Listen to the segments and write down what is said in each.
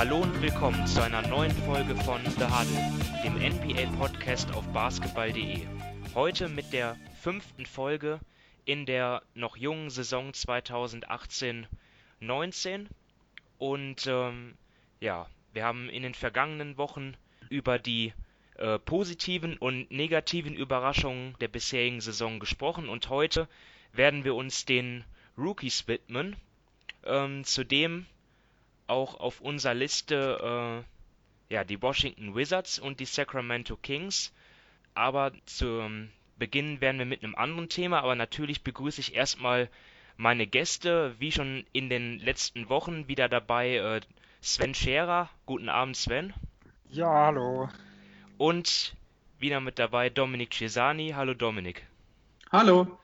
Hallo und willkommen zu einer neuen Folge von The Huddle, dem NBA-Podcast auf basketball.de. Heute mit der fünften Folge in der noch jungen Saison 2018-19. Und ähm, ja, wir haben in den vergangenen Wochen über die äh, positiven und negativen Überraschungen der bisherigen Saison gesprochen und heute werden wir uns den Rookies widmen. Ähm, zudem auch auf unserer Liste äh, ja, die Washington Wizards und die Sacramento Kings. Aber zum Beginn werden wir mit einem anderen Thema, aber natürlich begrüße ich erstmal meine Gäste, wie schon in den letzten Wochen wieder dabei äh, Sven Scherer. Guten Abend, Sven. Ja, hallo. Und wieder mit dabei Dominik Cesani. Hallo, Dominik. Hallo.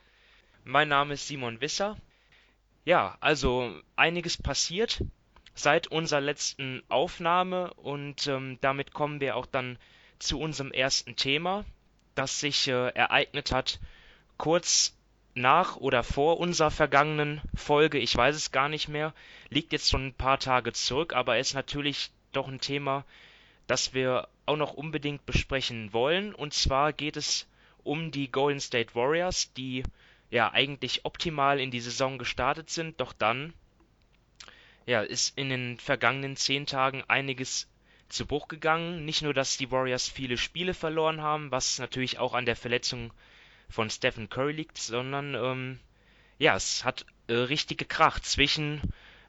Mein Name ist Simon Wisser. Ja, also einiges passiert seit unserer letzten Aufnahme und ähm, damit kommen wir auch dann zu unserem ersten Thema, das sich äh, ereignet hat kurz nach oder vor unserer vergangenen Folge, ich weiß es gar nicht mehr, liegt jetzt schon ein paar Tage zurück, aber ist natürlich doch ein Thema, das wir auch noch unbedingt besprechen wollen. Und zwar geht es um die Golden State Warriors, die ja eigentlich optimal in die Saison gestartet sind, doch dann ja, ist in den vergangenen zehn Tagen einiges zu Bruch gegangen. Nicht nur, dass die Warriors viele Spiele verloren haben, was natürlich auch an der Verletzung von Stephen Curry liegt, sondern ähm, ja, es hat äh, richtig gekracht zwischen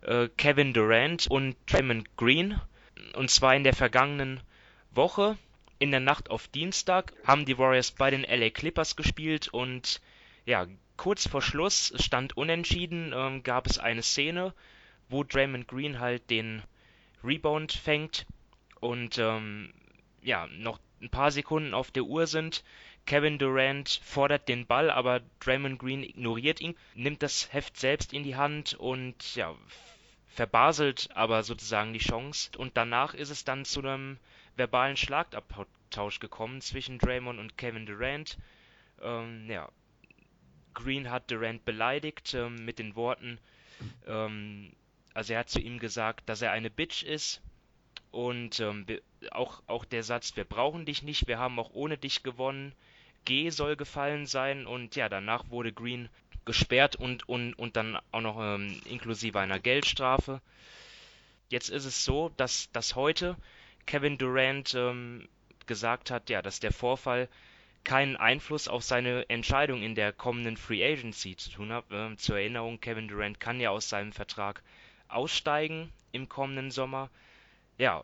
äh, Kevin Durant und Draymond Green. Und zwar in der vergangenen Woche, in der Nacht auf Dienstag, haben die Warriors bei den LA Clippers gespielt und ja, kurz vor Schluss stand unentschieden, ähm, gab es eine Szene, wo Draymond Green halt den Rebound fängt und ähm, ja, noch ein paar Sekunden auf der Uhr sind. Kevin Durant fordert den Ball, aber Draymond Green ignoriert ihn, nimmt das Heft selbst in die Hand und ja, verbaselt aber sozusagen die Chance. Und danach ist es dann zu einem verbalen Schlagabtausch gekommen zwischen Draymond und Kevin Durant. Ähm, ja, Green hat Durant beleidigt ähm, mit den Worten, ähm, also er hat zu ihm gesagt, dass er eine Bitch ist. Und ähm, auch, auch der Satz, wir brauchen dich nicht, wir haben auch ohne dich gewonnen. G soll gefallen sein. Und ja, danach wurde Green gesperrt und, und, und dann auch noch ähm, inklusive einer Geldstrafe. Jetzt ist es so, dass, dass heute Kevin Durant ähm, gesagt hat, ja, dass der Vorfall keinen Einfluss auf seine Entscheidung in der kommenden Free Agency zu tun hat. Ähm, zur Erinnerung, Kevin Durant kann ja aus seinem Vertrag aussteigen im kommenden Sommer. Ja,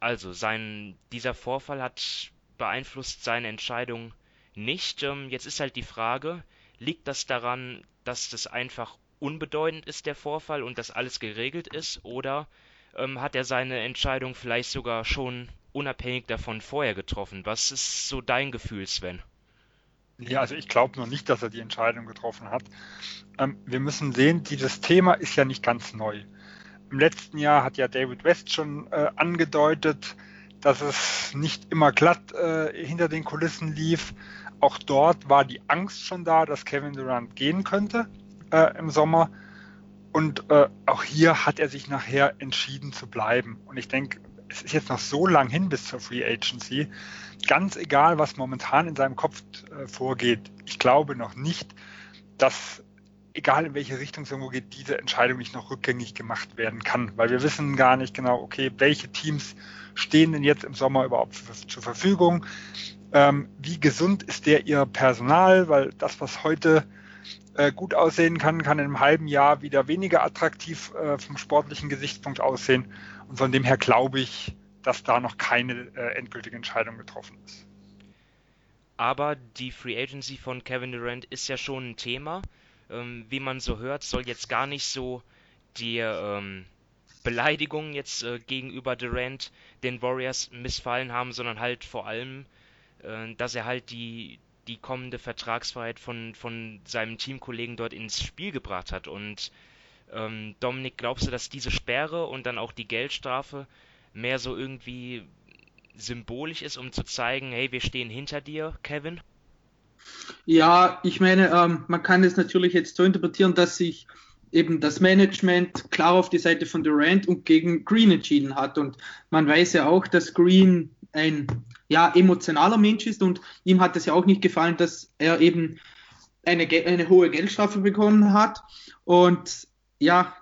also sein, dieser Vorfall hat beeinflusst seine Entscheidung nicht. Ähm, jetzt ist halt die Frage, liegt das daran, dass das einfach unbedeutend ist, der Vorfall, und dass alles geregelt ist, oder ähm, hat er seine Entscheidung vielleicht sogar schon unabhängig davon vorher getroffen? Was ist so dein Gefühl, Sven? Ja, also ich glaube noch nicht, dass er die Entscheidung getroffen hat. Ähm, wir müssen sehen, dieses Thema ist ja nicht ganz neu. Im letzten Jahr hat ja David West schon äh, angedeutet, dass es nicht immer glatt äh, hinter den Kulissen lief. Auch dort war die Angst schon da, dass Kevin Durant gehen könnte äh, im Sommer. Und äh, auch hier hat er sich nachher entschieden zu bleiben. Und ich denke, es ist jetzt noch so lang hin bis zur Free Agency. Ganz egal, was momentan in seinem Kopf äh, vorgeht. Ich glaube noch nicht, dass, egal in welche Richtung es irgendwo geht, diese Entscheidung nicht noch rückgängig gemacht werden kann. Weil wir wissen gar nicht genau, okay, welche Teams stehen denn jetzt im Sommer überhaupt zur, Verfügung? Ähm, wie gesund ist der ihr Personal? Weil das, was heute äh, gut aussehen kann, kann in einem halben Jahr wieder weniger attraktiv äh, vom sportlichen Gesichtspunkt aussehen. Und von dem her glaube ich, dass da noch keine äh, endgültige Entscheidung getroffen ist. Aber die Free Agency von Kevin Durant ist ja schon ein Thema. Ähm, wie man so hört, soll jetzt gar nicht so die ähm, Beleidigung jetzt äh, gegenüber Durant den Warriors missfallen haben, sondern halt vor allem, äh, dass er halt die, die kommende Vertragsfreiheit von, von seinem Teamkollegen dort ins Spiel gebracht hat. Und ähm, Dominik, glaubst du, dass diese Sperre und dann auch die Geldstrafe mehr so irgendwie symbolisch ist, um zu zeigen, hey, wir stehen hinter dir, Kevin? Ja, ich meine, ähm, man kann es natürlich jetzt so interpretieren, dass sich eben das Management klar auf die Seite von Durant und gegen Green entschieden hat. Und man weiß ja auch, dass Green ein ja, emotionaler Mensch ist und ihm hat es ja auch nicht gefallen, dass er eben eine, eine hohe Geldstrafe bekommen hat. Und ja,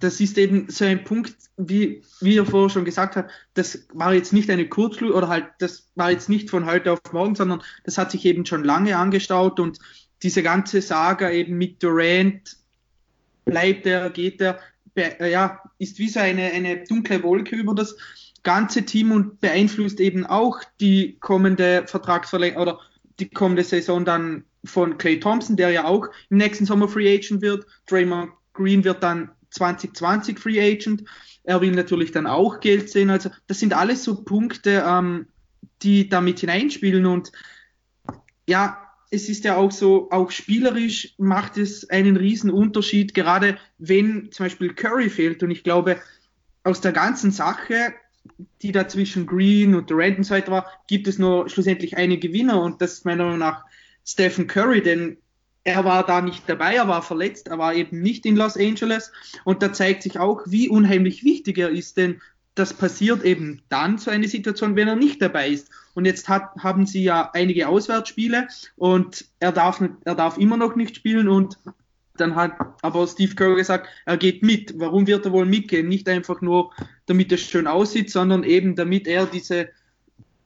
das ist eben so ein Punkt, wie, wie er vorher schon gesagt hat, das war jetzt nicht eine Kurzschluss oder halt, das war jetzt nicht von heute auf morgen, sondern das hat sich eben schon lange angestaut und diese ganze Saga eben mit Durant, bleibt er, geht er, ja, ist wie so eine, eine dunkle Wolke über das ganze Team und beeinflusst eben auch die kommende Vertragsverlängerung oder die kommende Saison dann von Clay Thompson, der ja auch im nächsten Sommer Free Agent wird. Draymond Green wird dann 2020 Free Agent. Er will natürlich dann auch Geld sehen. Also das sind alles so Punkte, ähm, die damit hineinspielen. Und ja, es ist ja auch so, auch spielerisch macht es einen riesen Unterschied, gerade wenn zum Beispiel Curry fehlt. Und ich glaube, aus der ganzen Sache, die da zwischen Green und Durant und so weiter war, gibt es nur schlussendlich einen Gewinner und das ist meiner Meinung nach Stephen Curry, denn er war da nicht dabei, er war verletzt, er war eben nicht in Los Angeles und da zeigt sich auch, wie unheimlich wichtig er ist, denn das passiert eben dann so eine Situation, wenn er nicht dabei ist. Und jetzt hat, haben sie ja einige Auswärtsspiele und er darf, er darf immer noch nicht spielen und dann hat aber Steve Kerr gesagt, er geht mit. Warum wird er wohl mitgehen? Nicht einfach nur, damit es schön aussieht, sondern eben damit er diese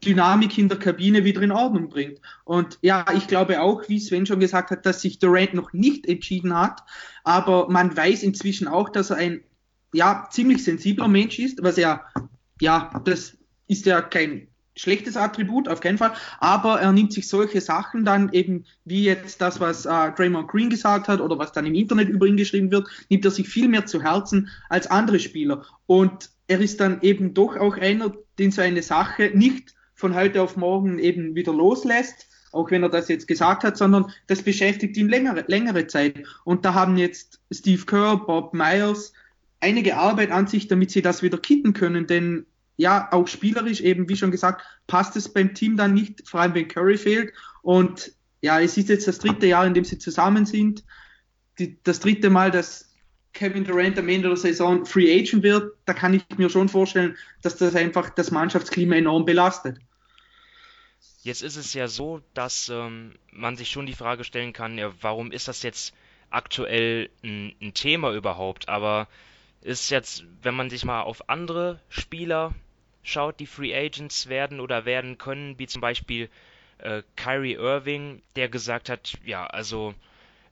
Dynamik in der Kabine wieder in Ordnung bringt. Und ja, ich glaube auch, wie Sven schon gesagt hat, dass sich Durant noch nicht entschieden hat, aber man weiß inzwischen auch, dass er ein ja ziemlich sensibler Mensch ist, was ja ja, das ist ja kein schlechtes Attribut, auf keinen Fall, aber er nimmt sich solche Sachen dann eben, wie jetzt das, was äh, Draymond Green gesagt hat oder was dann im Internet über ihn geschrieben wird, nimmt er sich viel mehr zu Herzen als andere Spieler. Und er ist dann eben doch auch einer, den so eine Sache nicht von heute auf morgen eben wieder loslässt, auch wenn er das jetzt gesagt hat, sondern das beschäftigt ihn längere, längere Zeit. Und da haben jetzt Steve Kerr, Bob Myers einige Arbeit an sich, damit sie das wieder kitten können, denn ja, auch spielerisch eben, wie schon gesagt, passt es beim Team dann nicht, vor allem wenn Curry fehlt. Und ja, es ist jetzt das dritte Jahr, in dem sie zusammen sind. Die, das dritte Mal, dass Kevin Durant am Ende der Saison Free Agent wird, da kann ich mir schon vorstellen, dass das einfach das Mannschaftsklima enorm belastet. Jetzt ist es ja so, dass ähm, man sich schon die Frage stellen kann, ja, warum ist das jetzt aktuell ein, ein Thema überhaupt? Aber ist jetzt, wenn man sich mal auf andere Spieler schaut, die Free Agents werden oder werden können, wie zum Beispiel äh, Kyrie Irving, der gesagt hat, ja, also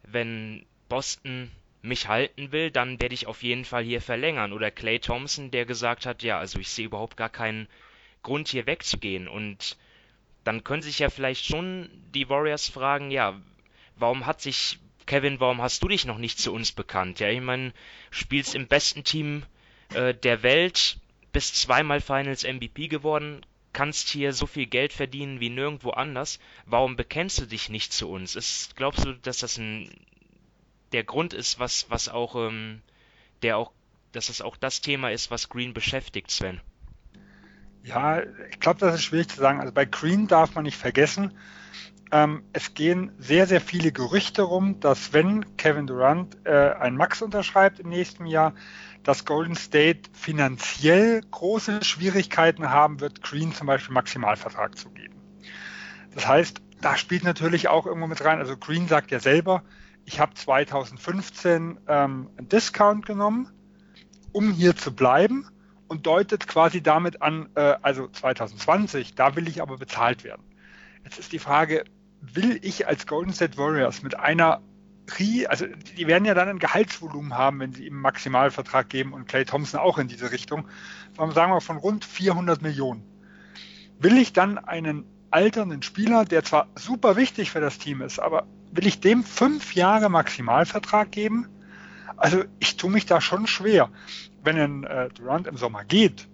wenn Boston mich halten will, dann werde ich auf jeden Fall hier verlängern. Oder Clay Thompson, der gesagt hat, ja, also ich sehe überhaupt gar keinen Grund hier wegzugehen. Und dann können sich ja vielleicht schon die Warriors fragen, ja, warum hat sich Kevin, warum hast du dich noch nicht zu uns bekannt? Ja, ich meine, spielst im besten Team äh, der Welt, bist zweimal Finals MVP geworden, kannst hier so viel Geld verdienen wie nirgendwo anders. Warum bekennst du dich nicht zu uns? Ist, glaubst du, dass das ein der Grund ist, was was auch ähm, der auch, dass es auch das Thema ist, was Green beschäftigt, Sven? Ja, ich glaube, das ist schwierig zu sagen. Also bei Green darf man nicht vergessen, ähm, es gehen sehr, sehr viele Gerüchte rum, dass wenn Kevin Durant äh, ein Max unterschreibt im nächsten Jahr, dass Golden State finanziell große Schwierigkeiten haben wird, Green zum Beispiel Maximalvertrag zu geben. Das heißt, da spielt natürlich auch irgendwo mit rein. Also Green sagt ja selber, ich habe 2015 ähm, einen Discount genommen, um hier zu bleiben und deutet quasi damit an, äh, also 2020, da will ich aber bezahlt werden. Jetzt ist die Frage, will ich als Golden State Warriors mit einer also die werden ja dann ein Gehaltsvolumen haben, wenn sie ihm einen Maximalvertrag geben und Clay Thompson auch in diese Richtung, sagen wir von rund 400 Millionen. Will ich dann einen alternden Spieler, der zwar super wichtig für das Team ist, aber will ich dem fünf Jahre Maximalvertrag geben? Also ich tue mich da schon schwer wenn ein äh, Durant im Sommer geht,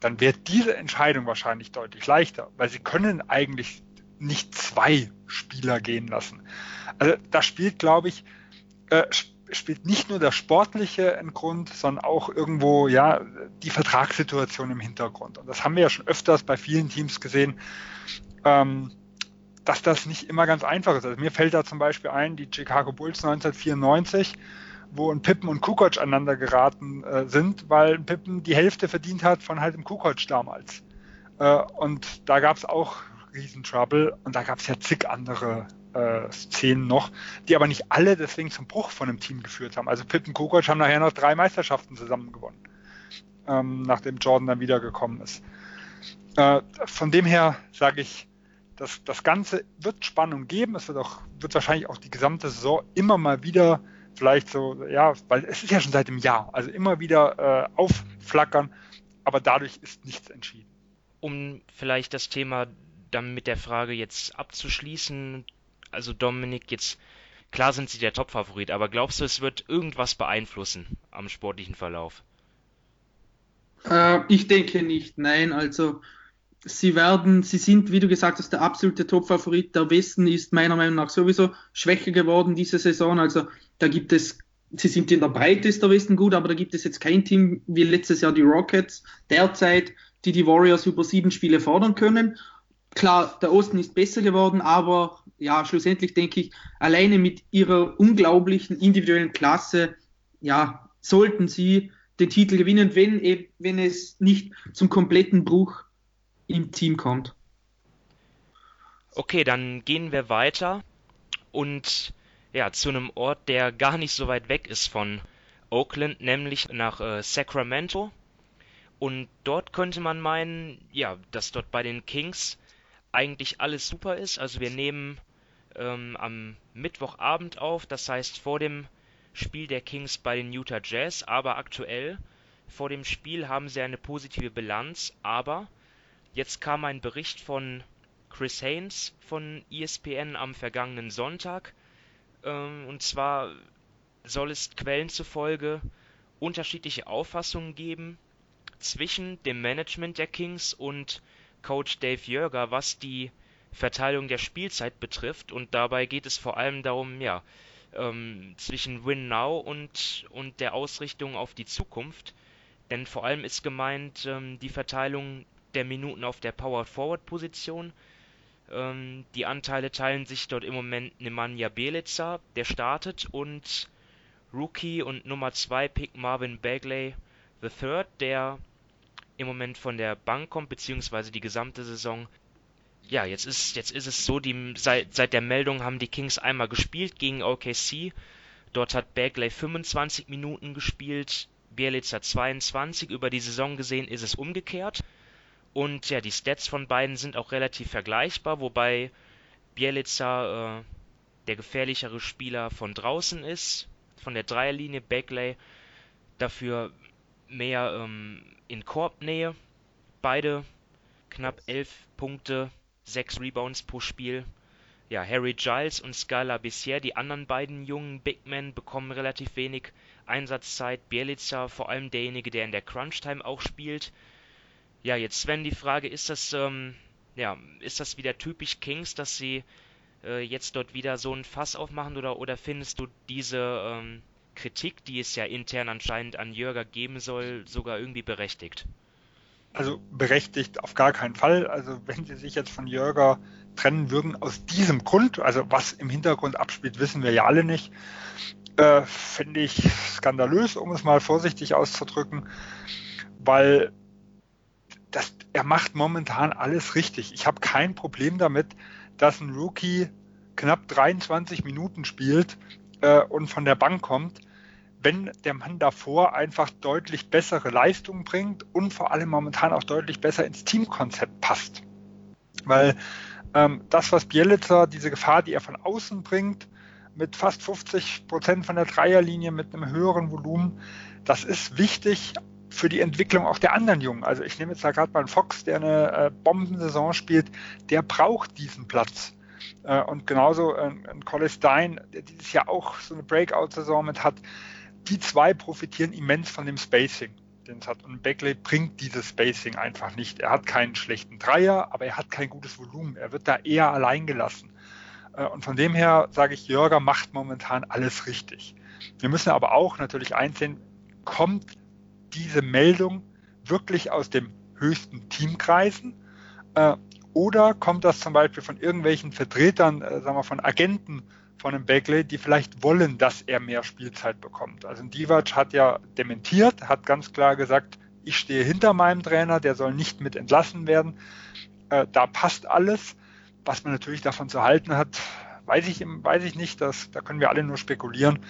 dann wird diese Entscheidung wahrscheinlich deutlich leichter, weil sie können eigentlich nicht zwei Spieler gehen lassen. Also da spielt, glaube ich, äh, spielt nicht nur der sportliche ein Grund, sondern auch irgendwo ja die Vertragssituation im Hintergrund. Und das haben wir ja schon öfters bei vielen Teams gesehen, ähm, dass das nicht immer ganz einfach ist. Also mir fällt da zum Beispiel ein, die Chicago Bulls 1994 wo ein Pippen und Kukoc aneinander geraten äh, sind, weil ein Pippen die Hälfte verdient hat von halt dem Kukoc damals. Äh, und da gab es auch Riesentrouble und da gab es ja zig andere äh, Szenen noch, die aber nicht alle deswegen zum Bruch von einem Team geführt haben. Also Pippen und Kukoc haben nachher noch drei Meisterschaften zusammen gewonnen, ähm, nachdem Jordan dann wiedergekommen ist. Äh, von dem her sage ich, das, das Ganze wird Spannung geben. Es wird auch, wird wahrscheinlich auch die gesamte Saison immer mal wieder vielleicht so, ja, weil es ist ja schon seit einem Jahr, also immer wieder äh, aufflackern, aber dadurch ist nichts entschieden. Um vielleicht das Thema dann mit der Frage jetzt abzuschließen, also Dominik, jetzt klar sind sie der Topfavorit, aber glaubst du, es wird irgendwas beeinflussen am sportlichen Verlauf? Äh, ich denke nicht, nein, also sie werden, sie sind, wie du gesagt hast, der absolute Top-Favorit. Der Westen ist meiner Meinung nach sowieso schwächer geworden diese Saison. Also da gibt es, sie sind in der Breite ist der Westen gut, aber da gibt es jetzt kein Team wie letztes Jahr die Rockets derzeit, die die Warriors über sieben Spiele fordern können. Klar, der Osten ist besser geworden, aber ja, schlussendlich denke ich, alleine mit ihrer unglaublichen individuellen Klasse, ja, sollten sie den Titel gewinnen, wenn, wenn es nicht zum kompletten Bruch im Team kommt. Okay, dann gehen wir weiter und ja, zu einem Ort, der gar nicht so weit weg ist von Oakland, nämlich nach äh, Sacramento. Und dort könnte man meinen, ja, dass dort bei den Kings eigentlich alles super ist. Also wir nehmen ähm, am Mittwochabend auf, das heißt vor dem Spiel der Kings bei den Utah Jazz, aber aktuell vor dem Spiel haben sie eine positive Bilanz, aber Jetzt kam ein Bericht von Chris Haynes von ESPN am vergangenen Sonntag. Ähm, und zwar soll es Quellen zufolge unterschiedliche Auffassungen geben zwischen dem Management der Kings und Coach Dave Jörger, was die Verteilung der Spielzeit betrifft. Und dabei geht es vor allem darum, ja, ähm, zwischen Win Now und, und der Ausrichtung auf die Zukunft. Denn vor allem ist gemeint ähm, die Verteilung der Minuten auf der Power-Forward-Position. Ähm, die Anteile teilen sich dort im Moment Nemanja Bjelica, der startet, und Rookie und Nummer 2 Pick Marvin Bagley III, der im Moment von der Bank kommt, beziehungsweise die gesamte Saison. Ja, jetzt ist, jetzt ist es so, die, seit, seit der Meldung haben die Kings einmal gespielt gegen OKC. Dort hat Bagley 25 Minuten gespielt, Bielica 22. Über die Saison gesehen ist es umgekehrt. Und ja, die Stats von beiden sind auch relativ vergleichbar, wobei Bielica äh, der gefährlichere Spieler von draußen ist, von der Dreierlinie, Bagley dafür mehr ähm, in Korbnähe. Beide knapp 11 Punkte, 6 Rebounds pro Spiel. Ja, Harry Giles und Scala bisher, die anderen beiden jungen Big Men, bekommen relativ wenig Einsatzzeit. Bielica vor allem derjenige, der in der Crunch-Time auch spielt. Ja, jetzt Sven, die Frage, ist das, ähm, ja, ist das wieder typisch Kings, dass sie äh, jetzt dort wieder so ein Fass aufmachen oder, oder findest du diese ähm, Kritik, die es ja intern anscheinend an Jörger geben soll, sogar irgendwie berechtigt? Also berechtigt auf gar keinen Fall. Also wenn sie sich jetzt von Jörger trennen würden aus diesem Grund, also was im Hintergrund abspielt, wissen wir ja alle nicht, äh, finde ich skandalös, um es mal vorsichtig auszudrücken, weil das, er macht momentan alles richtig. Ich habe kein Problem damit, dass ein Rookie knapp 23 Minuten spielt äh, und von der Bank kommt, wenn der Mann davor einfach deutlich bessere Leistungen bringt und vor allem momentan auch deutlich besser ins Teamkonzept passt. Weil ähm, das, was Bielitzer, diese Gefahr, die er von außen bringt, mit fast 50 Prozent von der Dreierlinie, mit einem höheren Volumen, das ist wichtig, für die Entwicklung auch der anderen Jungen. Also ich nehme jetzt da gerade mal einen Fox, der eine äh, Bombensaison spielt, der braucht diesen Platz. Äh, und genauso äh, ein Collis Stein, der dieses Jahr auch so eine Breakout-Saison mit hat, die zwei profitieren immens von dem Spacing, den es hat. Und Beckley bringt dieses Spacing einfach nicht. Er hat keinen schlechten Dreier, aber er hat kein gutes Volumen. Er wird da eher allein gelassen. Äh, und von dem her sage ich, Jörger macht momentan alles richtig. Wir müssen aber auch natürlich einsehen, kommt diese Meldung wirklich aus dem höchsten Teamkreisen? Oder kommt das zum Beispiel von irgendwelchen Vertretern, äh, sagen wir, von Agenten von einem Bagley, die vielleicht wollen, dass er mehr Spielzeit bekommt. Also Divac hat ja dementiert, hat ganz klar gesagt, ich stehe hinter meinem Trainer, der soll nicht mit entlassen werden. Äh, da passt alles. Was man natürlich davon zu halten hat, weiß ich, weiß ich nicht. Das, da können wir alle nur spekulieren.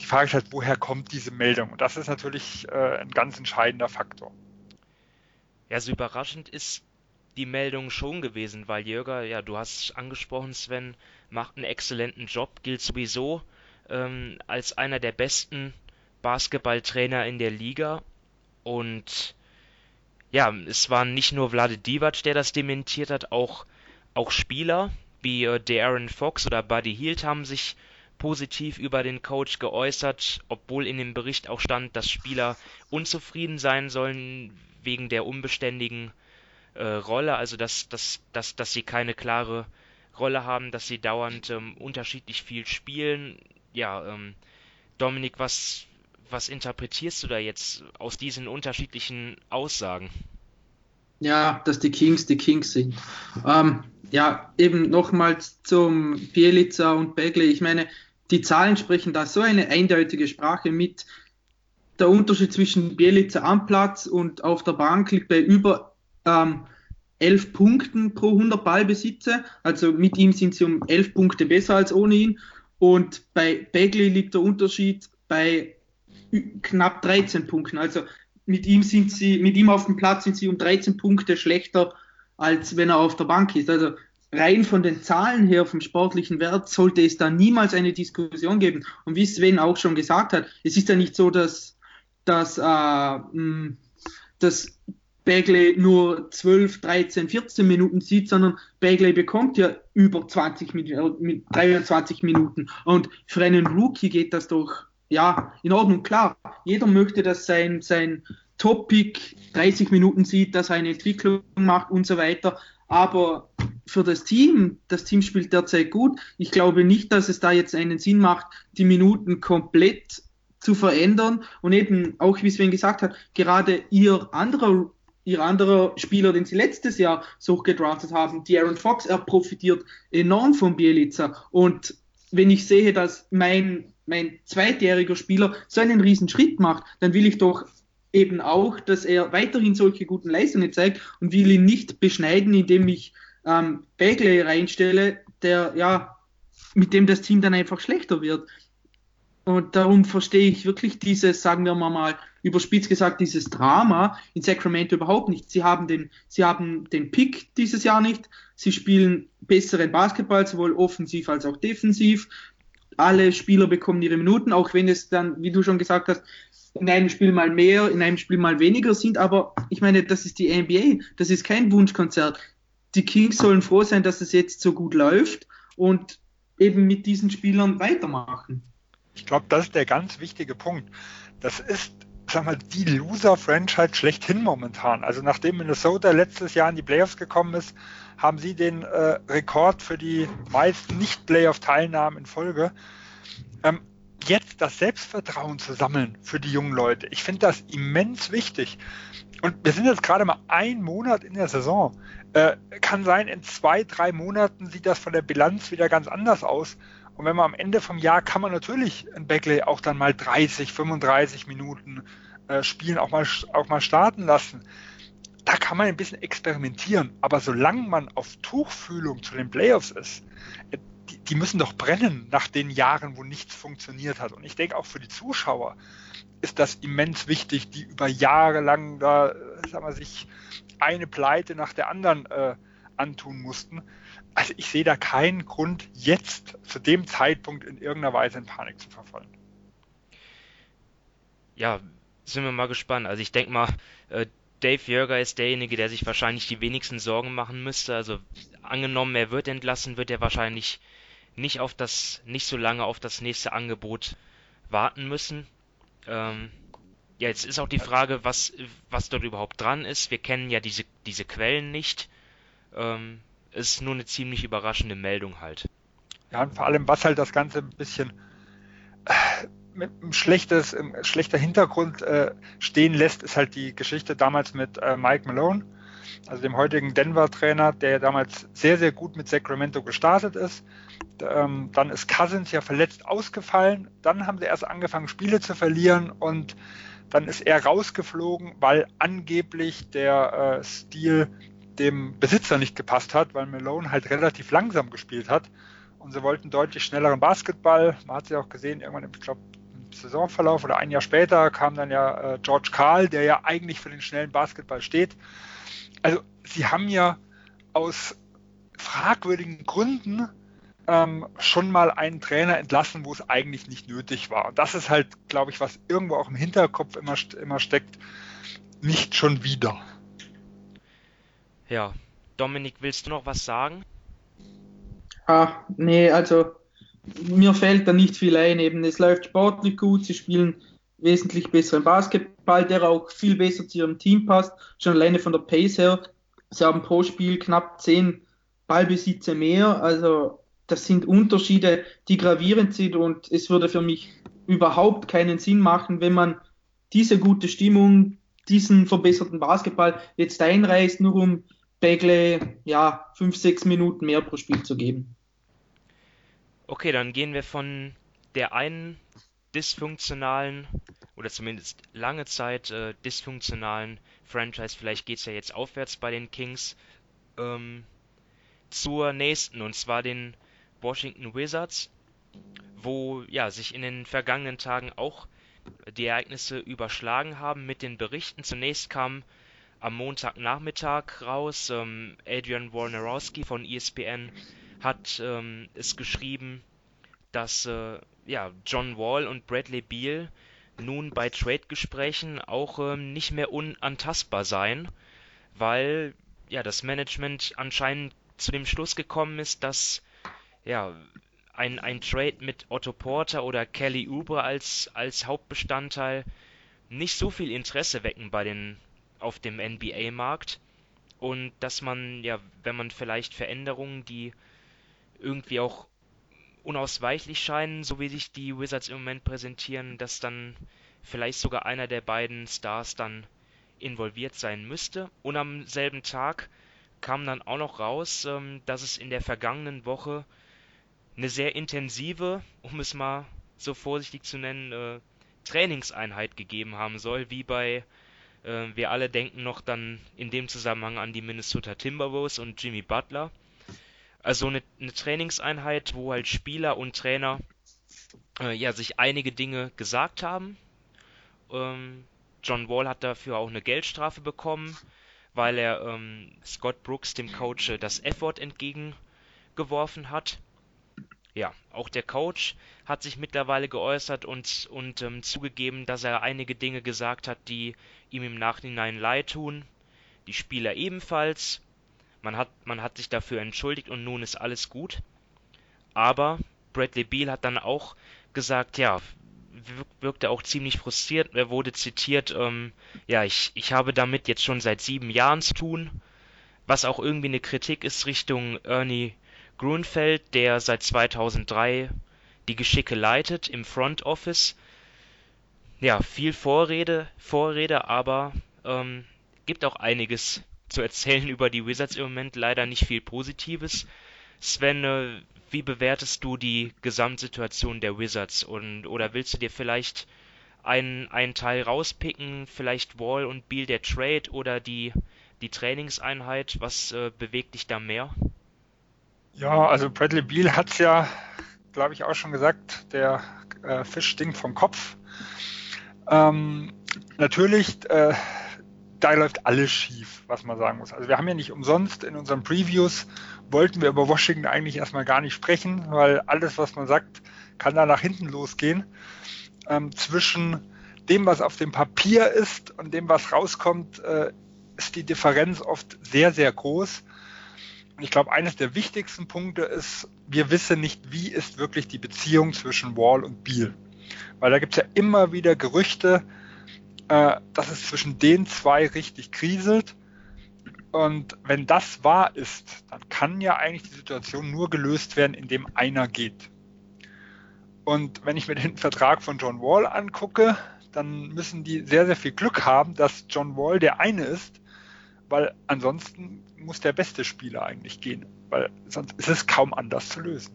Die Frage ist halt, woher kommt diese Meldung? Und das ist natürlich äh, ein ganz entscheidender Faktor. Ja, so überraschend ist die Meldung schon gewesen, weil Jürger, ja, du hast es angesprochen, Sven, macht einen exzellenten Job, gilt sowieso ähm, als einer der besten Basketballtrainer in der Liga. Und ja, es war nicht nur Vlade Divac, der das dementiert hat, auch, auch Spieler wie äh, Darren Fox oder Buddy Hield haben sich positiv über den Coach geäußert, obwohl in dem Bericht auch stand, dass Spieler unzufrieden sein sollen wegen der unbeständigen äh, Rolle, also dass, dass, dass, dass sie keine klare Rolle haben, dass sie dauernd ähm, unterschiedlich viel spielen. Ja, ähm, Dominik, was, was interpretierst du da jetzt aus diesen unterschiedlichen Aussagen? Ja, dass die Kings die Kings sind. Ähm, ja, eben nochmals zum Bielica und Begley. Ich meine, die Zahlen sprechen da so eine eindeutige Sprache mit. Der Unterschied zwischen Bielica am Platz und auf der Bank liegt bei über ähm, 11 Punkten pro 100 Ballbesitze. Also mit ihm sind sie um 11 Punkte besser als ohne ihn. Und bei Bagley liegt der Unterschied bei knapp 13 Punkten. Also mit ihm sind sie, mit ihm auf dem Platz sind sie um 13 Punkte schlechter, als wenn er auf der Bank ist. Also rein von den Zahlen her, vom sportlichen Wert, sollte es da niemals eine Diskussion geben. Und wie Sven auch schon gesagt hat, es ist ja nicht so, dass, dass, äh, dass Bagley nur 12, 13, 14 Minuten sieht, sondern Bagley bekommt ja über 20 Minuten, 23 Minuten. Und für einen Rookie geht das doch, ja, in Ordnung. Klar, jeder möchte, dass sein, sein Topic 30 Minuten sieht, dass er eine Entwicklung macht und so weiter. Aber für das Team, das Team spielt derzeit gut. Ich glaube nicht, dass es da jetzt einen Sinn macht, die Minuten komplett zu verändern. Und eben, auch wie Sven gesagt hat, gerade ihr anderer ihr anderer Spieler, den sie letztes Jahr so gedraftet haben, die Aaron Fox, er profitiert enorm von Bielica. Und wenn ich sehe, dass mein, mein zweitjähriger Spieler so einen riesen Schritt macht, dann will ich doch eben auch, dass er weiterhin solche guten Leistungen zeigt und will ihn nicht beschneiden, indem ich ähm, Bagley reinstelle, der ja mit dem das Team dann einfach schlechter wird. Und darum verstehe ich wirklich dieses, sagen wir mal, überspitzt gesagt, dieses Drama in Sacramento überhaupt nicht. Sie haben den, sie haben den Pick dieses Jahr nicht. Sie spielen besseren Basketball, sowohl offensiv als auch defensiv. Alle Spieler bekommen ihre Minuten, auch wenn es dann, wie du schon gesagt hast, in einem Spiel mal mehr, in einem Spiel mal weniger sind. Aber ich meine, das ist die NBA. Das ist kein Wunschkonzert. Die Kings sollen froh sein, dass es jetzt so gut läuft und eben mit diesen Spielern weitermachen. Ich glaube, das ist der ganz wichtige Punkt. Das ist, sag mal, die Loser-Franchise schlechthin momentan. Also nachdem Minnesota letztes Jahr in die Playoffs gekommen ist, haben sie den äh, Rekord für die meisten Nicht-Playoff-Teilnahmen in Folge. Ähm, jetzt das Selbstvertrauen zu sammeln für die jungen Leute, ich finde das immens wichtig. Und wir sind jetzt gerade mal ein Monat in der Saison. Äh, kann sein, in zwei, drei Monaten sieht das von der Bilanz wieder ganz anders aus. Und wenn man am Ende vom Jahr kann man natürlich ein Backley auch dann mal 30, 35 Minuten äh, spielen, auch mal, auch mal starten lassen. Da kann man ein bisschen experimentieren. Aber solange man auf Tuchfühlung zu den Playoffs ist, äh, die, die müssen doch brennen nach den Jahren, wo nichts funktioniert hat. Und ich denke auch für die Zuschauer ist das immens wichtig, die über Jahre lang da, äh, sagen wir, sich eine Pleite nach der anderen äh, antun mussten also ich sehe da keinen Grund, jetzt zu dem Zeitpunkt in irgendeiner Weise in Panik zu verfallen. Ja, sind wir mal gespannt. Also ich denke mal, äh, Dave Jörger ist derjenige, der sich wahrscheinlich die wenigsten Sorgen machen müsste. Also angenommen, er wird entlassen, wird er wahrscheinlich nicht auf das, nicht so lange auf das nächste Angebot warten müssen. Ähm, ja, jetzt ist auch die Frage, was, was dort überhaupt dran ist. Wir kennen ja diese, diese Quellen nicht. Ähm, ist nur eine ziemlich überraschende Meldung halt. Ja, und vor allem, was halt das Ganze ein bisschen äh, mit einem schlechtes, schlechter Hintergrund äh, stehen lässt, ist halt die Geschichte damals mit äh, Mike Malone. also dem heutigen Denver-Trainer, der damals sehr, sehr gut mit Sacramento gestartet ist. Ähm, dann ist Cousins ja verletzt ausgefallen. Dann haben sie erst angefangen, Spiele zu verlieren und dann ist er rausgeflogen, weil angeblich der äh, Stil dem Besitzer nicht gepasst hat, weil Malone halt relativ langsam gespielt hat. Und sie wollten deutlich schnelleren Basketball. Man hat sie auch gesehen, irgendwann, ich glaube, im Saisonverlauf oder ein Jahr später kam dann ja äh, George Karl, der ja eigentlich für den schnellen Basketball steht. Also sie haben ja aus fragwürdigen Gründen ähm, schon mal einen Trainer entlassen, wo es eigentlich nicht nötig war. Und das ist halt, glaube ich, was irgendwo auch im Hinterkopf immer, immer steckt. Nicht schon wieder. Ja, Dominik, willst du noch was sagen? Ah, nee, also mir fällt da nicht viel ein. Eben, es läuft sportlich gut, sie spielen wesentlich besseren Basketball, der auch viel besser zu ihrem Team passt. Schon alleine von der Pace her. Sie haben pro Spiel knapp zehn Ballbesitze mehr. Also das sind Unterschiede, die gravierend sind und es würde für mich überhaupt keinen Sinn machen, wenn man diese gute Stimmung, diesen verbesserten Basketball jetzt einreißt, nur um Bagley ja fünf, sechs Minuten mehr pro Spiel zu geben. Okay, dann gehen wir von der einen dysfunktionalen oder zumindest lange Zeit äh, dysfunktionalen Franchise, vielleicht geht es ja jetzt aufwärts bei den Kings, ähm, zur nächsten und zwar den Washington Wizards, wo ja sich in den vergangenen Tagen auch die Ereignisse überschlagen haben mit den Berichten. Zunächst kam am Montagnachmittag raus, ähm, Adrian Wojnarowski von ESPN hat ähm, es geschrieben, dass äh, ja, John Wall und Bradley Beal nun bei Trade-Gesprächen auch ähm, nicht mehr unantastbar seien, weil ja das Management anscheinend zu dem Schluss gekommen ist, dass ja, ein, ein Trade mit Otto Porter oder Kelly Oubre als, als Hauptbestandteil nicht so viel Interesse wecken bei den auf dem NBA-Markt und dass man ja, wenn man vielleicht Veränderungen, die irgendwie auch unausweichlich scheinen, so wie sich die Wizards im Moment präsentieren, dass dann vielleicht sogar einer der beiden Stars dann involviert sein müsste. Und am selben Tag kam dann auch noch raus, ähm, dass es in der vergangenen Woche eine sehr intensive, um es mal so vorsichtig zu nennen, äh, Trainingseinheit gegeben haben soll, wie bei, äh, wir alle denken noch dann in dem Zusammenhang an die Minnesota Timberwolves und Jimmy Butler. Also eine, eine Trainingseinheit, wo halt Spieler und Trainer äh, ja sich einige Dinge gesagt haben. Ähm, John Wall hat dafür auch eine Geldstrafe bekommen, weil er ähm, Scott Brooks, dem Coach, äh, das F-Wort entgegengeworfen hat ja, auch der Coach hat sich mittlerweile geäußert und, und ähm, zugegeben, dass er einige Dinge gesagt hat, die ihm im Nachhinein leid tun. Die Spieler ebenfalls. Man hat, man hat sich dafür entschuldigt und nun ist alles gut. Aber Bradley Beal hat dann auch gesagt, ja, wirkte auch ziemlich frustriert. Er wurde zitiert, ähm, ja, ich, ich habe damit jetzt schon seit sieben Jahren zu tun. Was auch irgendwie eine Kritik ist Richtung Ernie Grunfeld, der seit 2003 die Geschicke leitet im Front Office. Ja, viel Vorrede, Vorrede, aber ähm, gibt auch einiges zu erzählen über die Wizards im Moment. Leider nicht viel Positives. Sven, äh, wie bewertest du die Gesamtsituation der Wizards und oder willst du dir vielleicht einen, einen Teil rauspicken, vielleicht Wall und Beal der Trade oder die, die Trainingseinheit? Was äh, bewegt dich da mehr? Ja, also Bradley Beal hat es ja, glaube ich, auch schon gesagt, der äh, Fisch stinkt vom Kopf. Ähm, natürlich, äh, da läuft alles schief, was man sagen muss. Also wir haben ja nicht umsonst in unseren Previews, wollten wir über Washington eigentlich erstmal gar nicht sprechen, weil alles, was man sagt, kann da nach hinten losgehen. Ähm, zwischen dem, was auf dem Papier ist und dem, was rauskommt, äh, ist die Differenz oft sehr, sehr groß ich glaube, eines der wichtigsten Punkte ist, wir wissen nicht, wie ist wirklich die Beziehung zwischen Wall und Beal. Weil da gibt es ja immer wieder Gerüchte, äh, dass es zwischen den zwei richtig kriselt. Und wenn das wahr ist, dann kann ja eigentlich die Situation nur gelöst werden, indem einer geht. Und wenn ich mir den Vertrag von John Wall angucke, dann müssen die sehr, sehr viel Glück haben, dass John Wall der eine ist, weil ansonsten muss der beste Spieler eigentlich gehen, weil sonst ist es kaum anders zu lösen.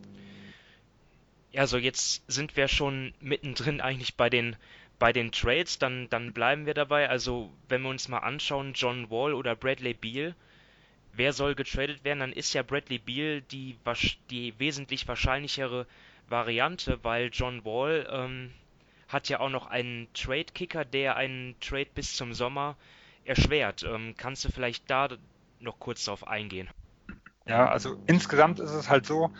Ja, also jetzt sind wir schon mittendrin eigentlich bei den bei den Trades, dann, dann bleiben wir dabei. Also, wenn wir uns mal anschauen, John Wall oder Bradley Beal, wer soll getradet werden, dann ist ja Bradley Beal die, die wesentlich wahrscheinlichere Variante, weil John Wall ähm, hat ja auch noch einen Trade-Kicker, der einen Trade bis zum Sommer erschwert. Ähm, kannst du vielleicht da noch kurz darauf eingehen? Ja, also insgesamt ist es halt so,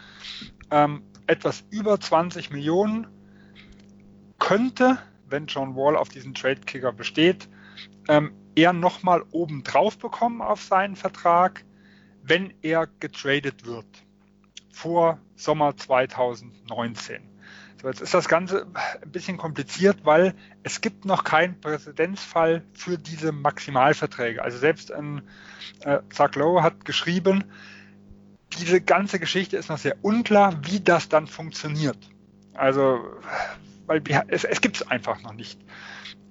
ähm, etwas über 20 Millionen könnte, wenn John Wall auf diesen Trade-Kicker besteht, ähm, er nochmal oben drauf bekommen auf seinen Vertrag, wenn er getradet wird vor Sommer 2019. So, jetzt ist das Ganze ein bisschen kompliziert, weil es gibt noch keinen Präzedenzfall für diese Maximalverträge. Also selbst ein äh, Zach Lowe hat geschrieben, diese ganze Geschichte ist noch sehr unklar, wie das dann funktioniert. Also, weil es, es gibt es einfach noch nicht.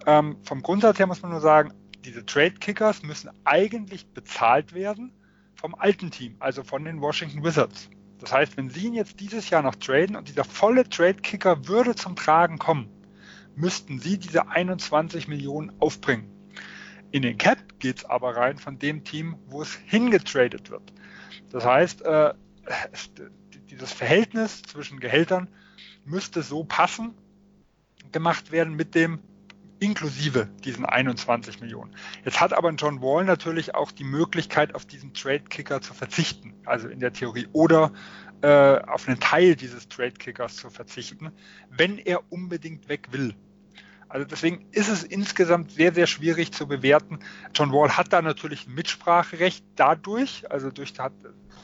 Ähm, vom Grundsatz her muss man nur sagen, diese Trade-Kickers müssen eigentlich bezahlt werden vom alten Team, also von den Washington Wizards. Das heißt, wenn Sie ihn jetzt dieses Jahr noch traden und dieser volle Trade-Kicker würde zum Tragen kommen, müssten Sie diese 21 Millionen aufbringen. In den Cap geht es aber rein von dem Team, wo es hingetradet wird. Das heißt, äh, dieses Verhältnis zwischen Gehältern müsste so passen gemacht werden mit dem inklusive diesen 21 Millionen. Jetzt hat aber John Wall natürlich auch die Möglichkeit, auf diesen Trade-Kicker zu verzichten, also in der Theorie, oder äh, auf einen Teil dieses Trade-Kickers zu verzichten, wenn er unbedingt weg will. Also deswegen ist es insgesamt sehr, sehr schwierig zu bewerten. John Wall hat da natürlich ein Mitspracherecht dadurch, also durch hat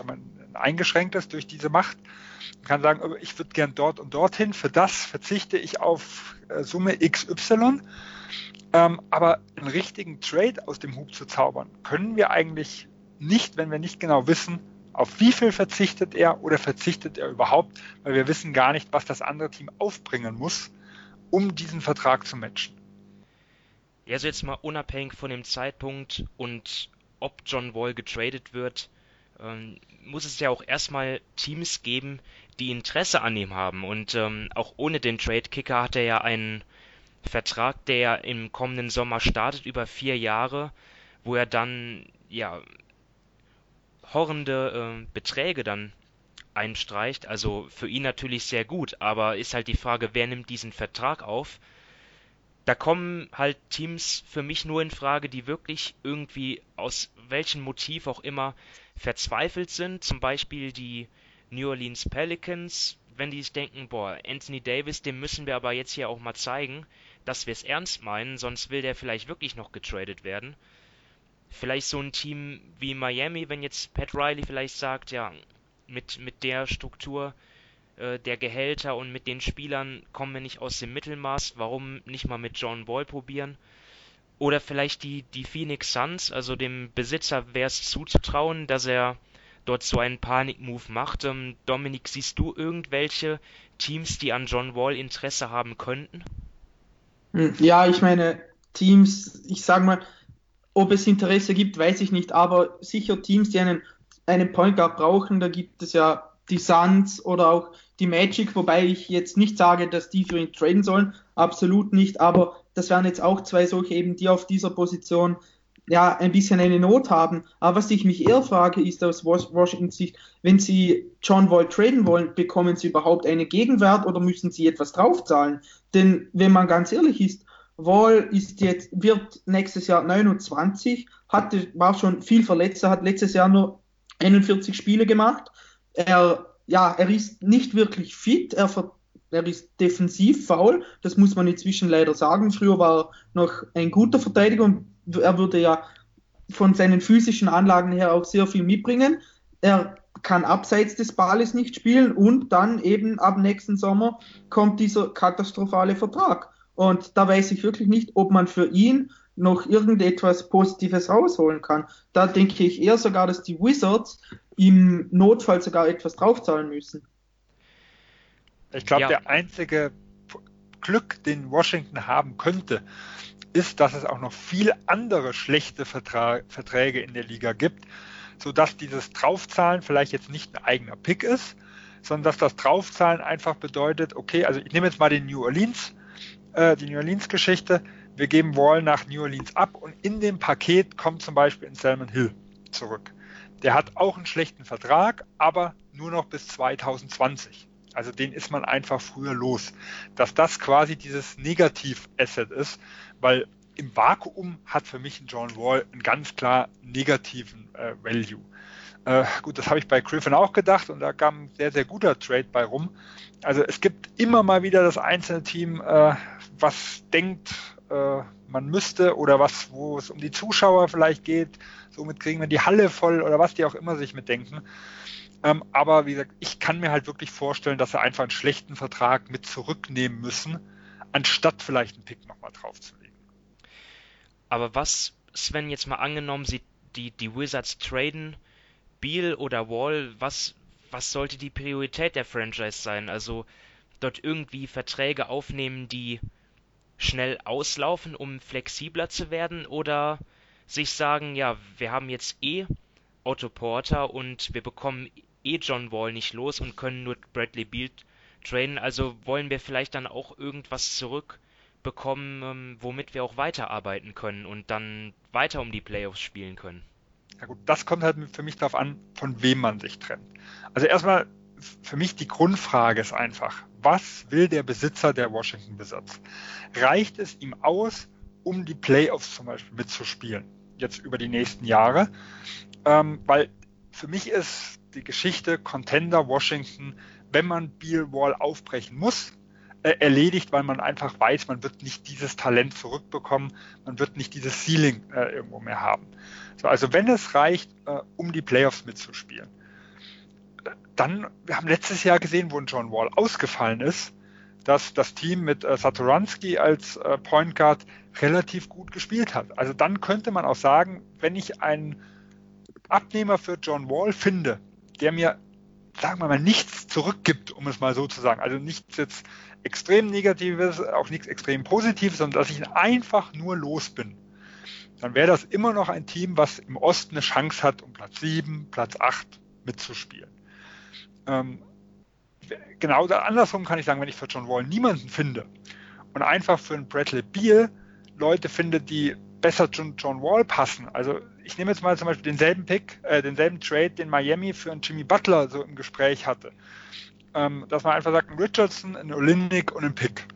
ein eingeschränktes durch diese Macht. Man kann sagen, oh, ich würde gern dort und dorthin, für das verzichte ich auf äh, Summe XY. Ähm, aber einen richtigen Trade aus dem Hub zu zaubern, können wir eigentlich nicht, wenn wir nicht genau wissen, auf wie viel verzichtet er oder verzichtet er überhaupt, weil wir wissen gar nicht, was das andere Team aufbringen muss, um diesen Vertrag zu matchen. Ja, also jetzt mal unabhängig von dem Zeitpunkt und ob John Wall getradet wird, ähm, muss es ja auch erstmal Teams geben, die Interesse an ihm haben. Und ähm, auch ohne den Trade-Kicker hat er ja einen Vertrag, der im kommenden Sommer startet, über vier Jahre, wo er dann ja horrende äh, Beträge dann einstreicht. Also für ihn natürlich sehr gut, aber ist halt die Frage, wer nimmt diesen Vertrag auf? Da kommen halt Teams für mich nur in Frage, die wirklich irgendwie aus welchem Motiv auch immer verzweifelt sind. Zum Beispiel die New Orleans Pelicans, wenn die sich denken, boah, Anthony Davis, dem müssen wir aber jetzt hier auch mal zeigen, dass wir es ernst meinen, sonst will der vielleicht wirklich noch getradet werden. Vielleicht so ein Team wie Miami, wenn jetzt Pat Riley vielleicht sagt, ja, mit, mit der Struktur äh, der Gehälter und mit den Spielern kommen wir nicht aus dem Mittelmaß, warum nicht mal mit John Ball probieren? Oder vielleicht die, die Phoenix Suns, also dem Besitzer wäre es zuzutrauen, dass er dort so einen Panik-Move macht. Ähm, Dominik, siehst du irgendwelche Teams, die an John Wall Interesse haben könnten? Hm, ja, ich meine, Teams, ich sage mal, ob es Interesse gibt, weiß ich nicht, aber sicher Teams, die einen, einen Point Guard brauchen, da gibt es ja die Suns oder auch die Magic, wobei ich jetzt nicht sage, dass die für ihn traden sollen, absolut nicht, aber das wären jetzt auch zwei solche eben, die auf dieser Position ja ein bisschen eine Not haben. Aber was ich mich eher frage, ist aus Washington Sicht, wenn Sie John Wall traden wollen, bekommen Sie überhaupt einen Gegenwert oder müssen Sie etwas draufzahlen? Denn wenn man ganz ehrlich ist, Wall ist jetzt, wird nächstes Jahr 29, hatte, war schon viel verletzt, er hat letztes Jahr nur 41 Spiele gemacht er, ja, er ist nicht wirklich fit, er, er ist defensiv faul, das muss man inzwischen leider sagen. Früher war er noch ein guter Verteidiger und er würde ja von seinen physischen Anlagen her auch sehr viel mitbringen. Er kann abseits des Balles nicht spielen und dann eben ab nächsten Sommer kommt dieser katastrophale Vertrag. Und da weiß ich wirklich nicht, ob man für ihn noch irgendetwas Positives rausholen kann. Da denke ich eher sogar, dass die Wizards im Notfall sogar etwas draufzahlen müssen. Ich glaube, ja. der einzige Glück, den Washington haben könnte, ist, dass es auch noch viel andere schlechte Vertra Verträge in der Liga gibt, sodass dieses Draufzahlen vielleicht jetzt nicht ein eigener Pick ist, sondern dass das Draufzahlen einfach bedeutet, okay, also ich nehme jetzt mal den New Orleans, äh, die New Orleans Geschichte, wir geben Wall nach New Orleans ab und in dem Paket kommt zum Beispiel in Salmon Hill zurück. Der hat auch einen schlechten Vertrag, aber nur noch bis 2020. Also den ist man einfach früher los. Dass das quasi dieses Negativ-Asset ist, weil im Vakuum hat für mich ein John Wall einen ganz klar negativen äh, Value. Äh, gut, das habe ich bei Griffin auch gedacht und da kam ein sehr, sehr guter Trade bei rum. Also es gibt immer mal wieder das einzelne Team, äh, was denkt, äh, man müsste oder was, wo es um die Zuschauer vielleicht geht. Somit kriegen wir die Halle voll oder was die auch immer sich mitdenken. Ähm, aber wie gesagt, ich kann mir halt wirklich vorstellen, dass sie einfach einen schlechten Vertrag mit zurücknehmen müssen, anstatt vielleicht einen Pick nochmal draufzulegen. Aber was, Sven, jetzt mal angenommen, sie die, die Wizards traden, Beal oder Wall, was, was sollte die Priorität der Franchise sein? Also dort irgendwie Verträge aufnehmen, die schnell auslaufen, um flexibler zu werden oder sich sagen, ja, wir haben jetzt eh Otto Porter und wir bekommen eh John Wall nicht los und können nur Bradley Beal trainen, also wollen wir vielleicht dann auch irgendwas zurückbekommen, ähm, womit wir auch weiterarbeiten können und dann weiter um die Playoffs spielen können. Ja gut, das kommt halt für mich darauf an, von wem man sich trennt. Also erstmal für mich die Grundfrage ist einfach, was will der Besitzer der Washington Wizards? Reicht es ihm aus, um die Playoffs zum Beispiel mitzuspielen, jetzt über die nächsten Jahre? Ähm, weil für mich ist die Geschichte Contender Washington, wenn man Beal Wall aufbrechen muss, äh, erledigt, weil man einfach weiß, man wird nicht dieses Talent zurückbekommen, man wird nicht dieses Ceiling äh, irgendwo mehr haben. So, also wenn es reicht, äh, um die Playoffs mitzuspielen, dann, wir haben letztes Jahr gesehen, wo ein John Wall ausgefallen ist, dass das Team mit äh, Satoransky als äh, Point Guard relativ gut gespielt hat. Also dann könnte man auch sagen, wenn ich einen Abnehmer für John Wall finde, der mir, sagen wir mal, nichts zurückgibt, um es mal so zu sagen. Also nichts jetzt extrem Negatives, auch nichts extrem Positives, sondern dass ich ihn einfach nur los bin. Dann wäre das immer noch ein Team, was im Osten eine Chance hat, um Platz 7, Platz 8 mitzuspielen. Ähm, genau andersrum kann ich sagen, wenn ich für John Wall niemanden finde und einfach für einen Bradley Beal Leute finde, die besser zu John Wall passen. Also ich nehme jetzt mal zum Beispiel denselben Pick, äh, denselben Trade, den Miami für einen Jimmy Butler so im Gespräch hatte. Ähm, dass man einfach sagt, ein Richardson, ein Olinik und ein Pick.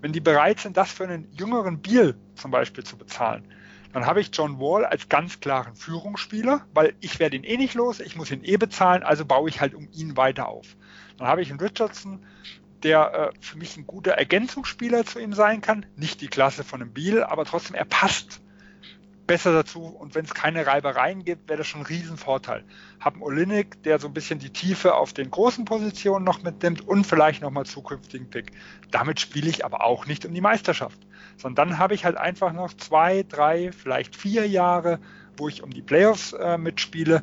Wenn die bereit sind, das für einen jüngeren Beal zum Beispiel zu bezahlen, dann habe ich John Wall als ganz klaren Führungsspieler, weil ich werde ihn eh nicht los, ich muss ihn eh bezahlen, also baue ich halt um ihn weiter auf. Dann habe ich einen Richardson, der äh, für mich ein guter Ergänzungsspieler zu ihm sein kann, nicht die Klasse von einem Beal, aber trotzdem er passt besser dazu und wenn es keine Reibereien gibt, wäre das schon ein Riesenvorteil. Haben Olinik, der so ein bisschen die Tiefe auf den großen Positionen noch mitnimmt und vielleicht nochmal zukünftigen Pick. Damit spiele ich aber auch nicht um die Meisterschaft, sondern dann habe ich halt einfach noch zwei, drei, vielleicht vier Jahre, wo ich um die Playoffs äh, mitspiele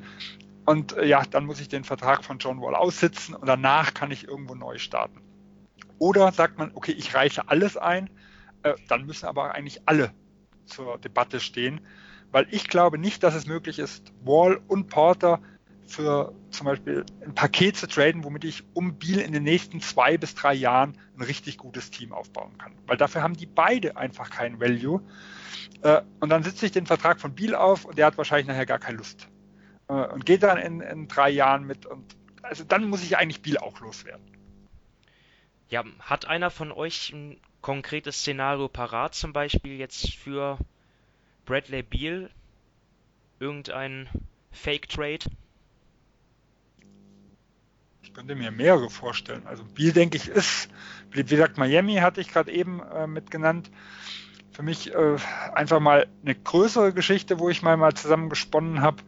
und äh, ja, dann muss ich den Vertrag von John Wall aussitzen und danach kann ich irgendwo neu starten. Oder sagt man, okay, ich reiche alles ein, äh, dann müssen aber eigentlich alle zur Debatte stehen, weil ich glaube nicht, dass es möglich ist, Wall und Porter für zum Beispiel ein Paket zu traden, womit ich um Biel in den nächsten zwei bis drei Jahren ein richtig gutes Team aufbauen kann. Weil dafür haben die beide einfach keinen Value. Äh, und dann sitze ich den Vertrag von Biel auf und der hat wahrscheinlich nachher gar keine Lust. Äh, und geht dann in, in drei Jahren mit. Und also dann muss ich eigentlich Biel auch loswerden. Ja, hat einer von euch ein konkretes Szenario parat, zum Beispiel jetzt für Bradley Beal? Irgendein Fake-Trade? Ich könnte mir mehrere vorstellen. Also Beal, denke ich, ist, wie gesagt, Miami hatte ich gerade eben äh, mit genannt. Für mich äh, einfach mal eine größere Geschichte, wo ich mal, mal zusammen gesponnen habe,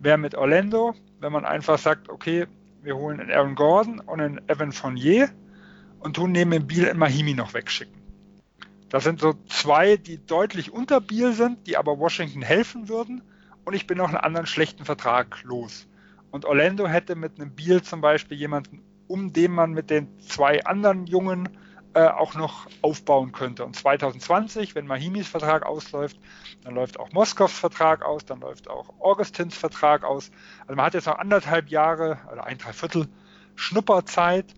wäre mit Orlando, wenn man einfach sagt, okay, wir holen einen Aaron Gordon und einen Evan Fournier und tun neben Biel in Mahimi noch wegschicken. Das sind so zwei, die deutlich unter Biel sind, die aber Washington helfen würden. Und ich bin noch einen anderen schlechten Vertrag los. Und Orlando hätte mit einem Biel zum Beispiel jemanden, um den man mit den zwei anderen Jungen äh, auch noch aufbauen könnte. Und 2020, wenn Mahimis Vertrag ausläuft, dann läuft auch Moskows Vertrag aus, dann läuft auch Augustins Vertrag aus. Also man hat jetzt noch anderthalb Jahre oder ein, drei Viertel Schnupperzeit,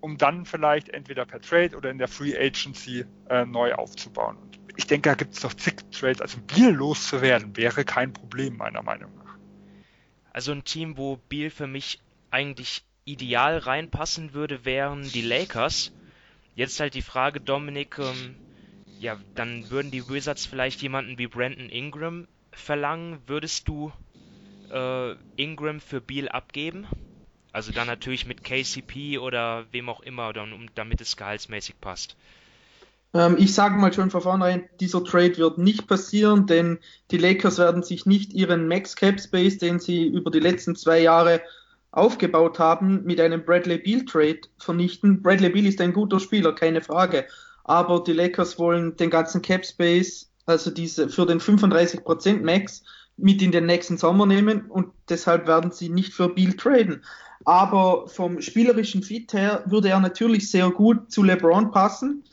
um dann vielleicht entweder per Trade oder in der Free Agency äh, neu aufzubauen. Und ich denke, da gibt es doch zig Trades. Also Biel loszuwerden wäre kein Problem, meiner Meinung nach. Also ein Team, wo Biel für mich eigentlich ideal reinpassen würde, wären die Lakers. Jetzt halt die Frage, Dominik, ähm, ja, dann würden die Wizards vielleicht jemanden wie Brandon Ingram verlangen. Würdest du äh, Ingram für Beal abgeben? Also dann natürlich mit KCP oder wem auch immer, dann, um, damit es gehaltsmäßig passt. Ähm, ich sage mal schon von vornherein, dieser Trade wird nicht passieren, denn die Lakers werden sich nicht ihren Max Cap Space, den sie über die letzten zwei Jahre aufgebaut haben, mit einem Bradley Beal Trade vernichten. Bradley Beal ist ein guter Spieler, keine Frage. Aber die Lakers wollen den ganzen Cap Space, also diese für den 35% Max, mit in den nächsten Sommer nehmen und deshalb werden sie nicht für Beal traden. Aber vom spielerischen Fit her würde er natürlich sehr gut zu LeBron passen.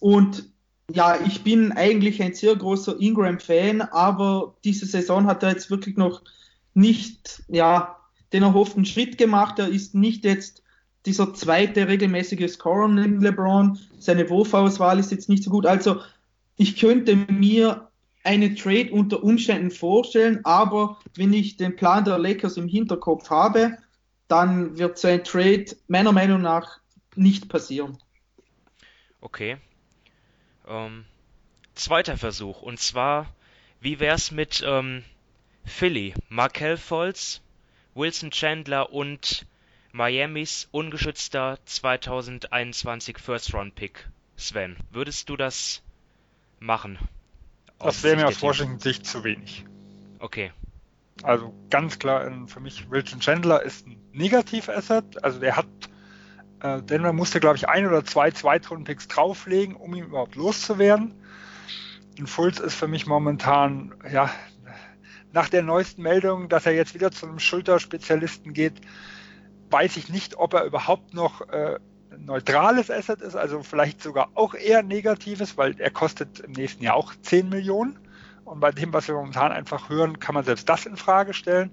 Und ja, ich bin eigentlich ein sehr großer Ingram-Fan, aber diese Saison hat er jetzt wirklich noch nicht, ja, den erhofften Schritt gemacht. Er ist nicht jetzt dieser zweite regelmäßige Scorer neben LeBron. Seine Wurfauswahl ist jetzt nicht so gut. Also ich könnte mir eine Trade unter Umständen vorstellen, aber wenn ich den Plan der Lakers im Hinterkopf habe, dann wird so ein Trade meiner Meinung nach nicht passieren. Okay. Ähm, zweiter Versuch. Und zwar, wie wär's mit ähm, Philly? Markel Fultz, Wilson Chandler und Miamis ungeschützter 2021 First Round Pick. Sven, würdest du das machen? Das wäre mir aus Washington Sicht zu wenig. Okay. Also ganz klar, für mich Wilson Chandler ist ein Negativ-Asset. Also der hat, äh, Denver musste glaube ich ein oder zwei Zweitrunden-Picks drauflegen, um ihn überhaupt loszuwerden. Und Fultz ist für mich momentan, ja, nach der neuesten Meldung, dass er jetzt wieder zu einem Schulterspezialisten geht, weiß ich nicht, ob er überhaupt noch äh, neutrales Asset ist, also vielleicht sogar auch eher negatives, weil er kostet im nächsten Jahr auch 10 Millionen. Und bei dem, was wir momentan einfach hören, kann man selbst das in Frage stellen.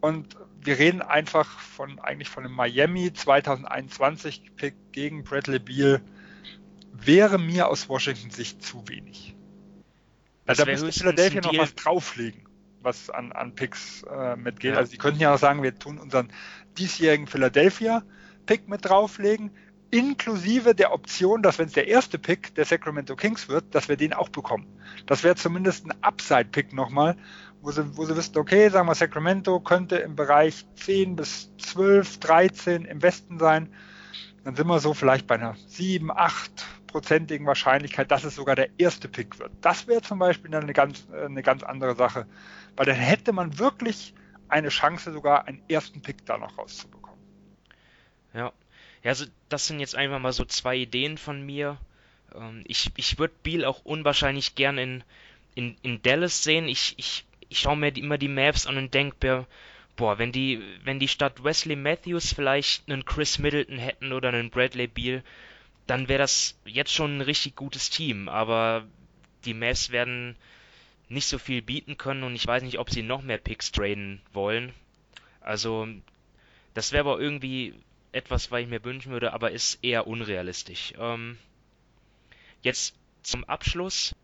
Und wir reden einfach von eigentlich von einem Miami 2021 Pick gegen Bradley Beal wäre mir aus Washington Sicht zu wenig. Also da müsste Philadelphia noch was drauflegen, was an, an Picks äh, mitgeht. Ja. Also die könnten ja auch sagen, wir tun unseren diesjährigen Philadelphia Pick mit drauflegen, inklusive der Option, dass wenn es der erste Pick der Sacramento Kings wird, dass wir den auch bekommen. Das wäre zumindest ein Upside-Pick nochmal, wo sie, wo sie wissen, okay, sagen wir, Sacramento könnte im Bereich 10 bis 12, 13 im Westen sein. Dann sind wir so vielleicht bei einer 7, 8 prozentigen Wahrscheinlichkeit, dass es sogar der erste Pick wird. Das wäre zum Beispiel dann eine ganz, eine ganz andere Sache, weil dann hätte man wirklich eine Chance, sogar einen ersten Pick da noch rauszubekommen. Ja. Ja, also das sind jetzt einfach mal so zwei Ideen von mir. Ähm, ich ich würde Beal auch unwahrscheinlich gern in, in, in Dallas sehen. Ich, ich, ich schaue mir immer die Maps an und denke mir, boah, wenn die, wenn die statt Wesley Matthews vielleicht einen Chris Middleton hätten oder einen Bradley Beal, dann wäre das jetzt schon ein richtig gutes Team. Aber die Mavs werden nicht so viel bieten können und ich weiß nicht, ob sie noch mehr Picks traden wollen. Also, das wäre aber irgendwie etwas, was ich mir wünschen würde, aber ist eher unrealistisch. Ähm, jetzt zum Abschluss